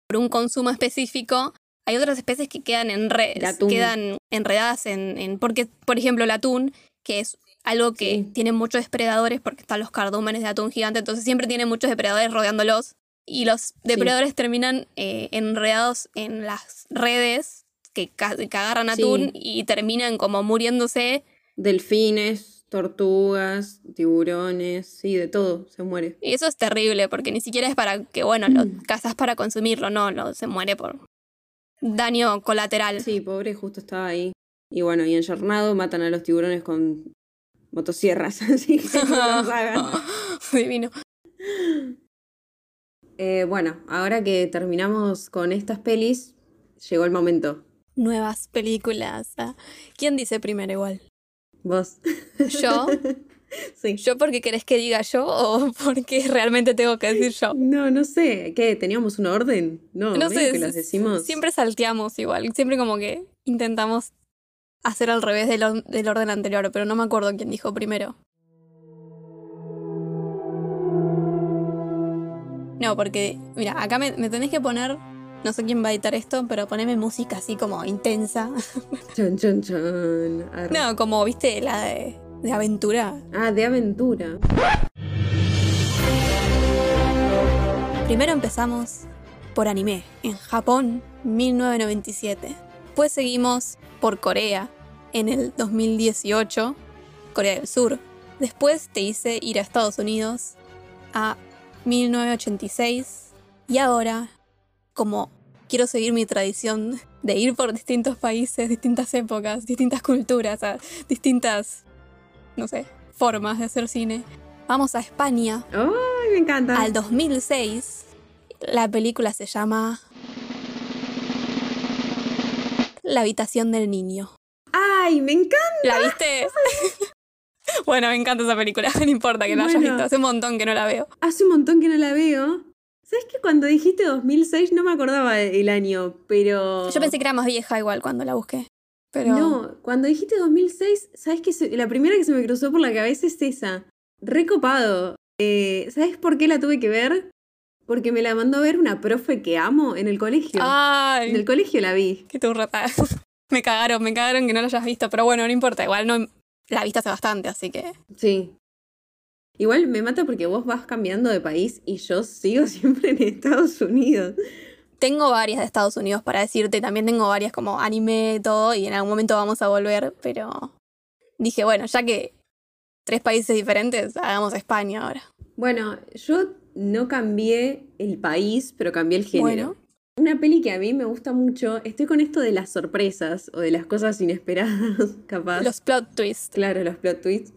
por un consumo específico, hay otras especies que quedan en redes, quedan enredadas en, en- porque, por ejemplo, el atún, que es algo que Sí. tiene muchos depredadores, porque están los cardúmenes de atún gigante, entonces siempre tiene muchos depredadores rodeándolos, y los depredadores terminan eh, enredados en las redes que, que agarran Sí. atún y terminan como muriéndose Delfines, tortugas, tiburones, sí, de todo, se muere. Y eso es terrible, porque ni siquiera es para que, bueno, lo Mm. cazas para consumirlo, no, lo, se muere por daño colateral. Sí, pobre, justo estaba ahí. Y bueno, y en Yarnado matan a los tiburones con motosierras, así que no los hagan. Divino. Eh, bueno, ahora que terminamos con estas pelis, llegó el momento. Nuevas películas. ah. ¿Quién dice primero igual? Vos. Yo. Sí. ¿Yo porque querés que diga yo o porque realmente tengo que decir yo? No, no sé. ¿Qué? ¿Teníamos un orden? No, No sé, que las decimos. siempre salteamos igual, siempre como que intentamos hacer al revés del, or- del orden anterior, pero no me acuerdo quién dijo primero. No, porque, mira, acá me, me tenés que poner, no sé quién va a editar esto, pero poneme música así como intensa. Chan, chan. Arre. No, como, viste, la de, de aventura. Ah, de aventura. Primero empezamos por anime, en Japón, 1997. Después seguimos por Corea, en el 2018, Corea del Sur. Después te hice ir a Estados Unidos, a 1986. Y ahora, como quiero seguir mi tradición de ir por distintos países, distintas épocas, distintas culturas, a distintas, no sé, formas de hacer cine, vamos a España, ¡Ay, me encanta! al 2006, la película se llama La habitación del niño. ¡Ay, me encanta! ¿La viste? bueno, me encanta esa película, no importa que la hayas visto, hace un montón que no la veo. Hace un montón que no la veo. ¿Sabes que cuando dijiste 2006 no me acordaba el año, pero... Yo pensé que era más vieja igual cuando la busqué. Pero No, cuando dijiste 2006, ¿sabes se- la primera que se me cruzó por la cabeza es esa? Recopado. Eh, ¿Sabes por qué la tuve que ver? Porque me la mandó a ver una profe que amo en el colegio. Ay, En el colegio la vi. qué turrata. me cagaron, me cagaron que no la hayas visto, pero bueno, no importa, igual no la viste hace bastante, así que Sí. Igual me mata porque vos vas cambiando de país y yo sigo siempre en Estados Unidos. Tengo varias de Estados Unidos para decirte, también tengo varias como anime y todo, y en algún momento vamos a volver, pero dije, bueno, ya que tres países diferentes, hagamos España ahora. Bueno, yo no cambié el país, pero cambié el género. Bueno. Una peli que a mí me gusta mucho, estoy con esto de las sorpresas o de las cosas inesperadas, capaz. Los plot twists. Claro, los plot twists.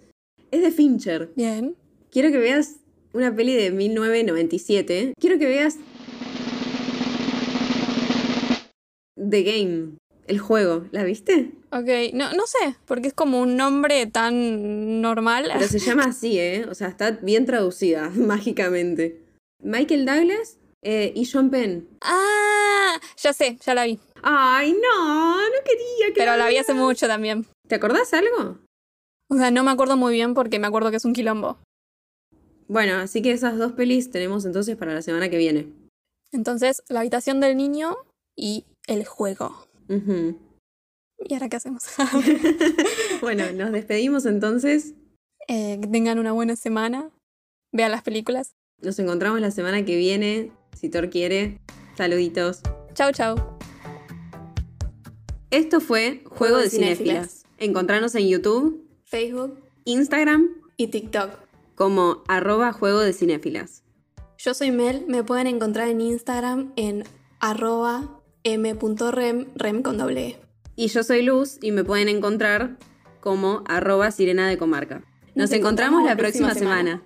Es de Fincher. Bien. Quiero que veas una peli de 1997. Quiero que veas The Game, el juego. ¿La viste? Ok, no, no sé, porque es como un nombre tan normal. Pero se llama así, ¿eh? O sea, está bien traducida, mágicamente. Michael Douglas eh, y Sean Penn. Ah, ya sé, ya la vi. Ay, no, no quería que Pero la vi vieras. hace mucho también. ¿Te acordás algo? O sea, no me acuerdo muy bien porque me acuerdo que es un quilombo. Bueno, así que esas dos pelis tenemos entonces para la semana que viene. Entonces, la habitación del niño y el juego. ¿Y ahora qué hacemos? Bueno, nos despedimos entonces. Eh, que tengan una buena semana. Vean las películas. Nos encontramos la semana que viene, si Thor quiere. Saluditos. Chau, chau. Esto fue Juego de Cinéfilas. Encontrarnos en YouTube, Facebook Instagram, y TikTok. como arroba Juego de Cinéfilas. Yo soy Mel, me pueden encontrar en Instagram en arroba m.rem, rem con doble E. Y yo soy Luz y me pueden encontrar como arroba Sirena de Comarca. Nos, encontramos, la próxima semana.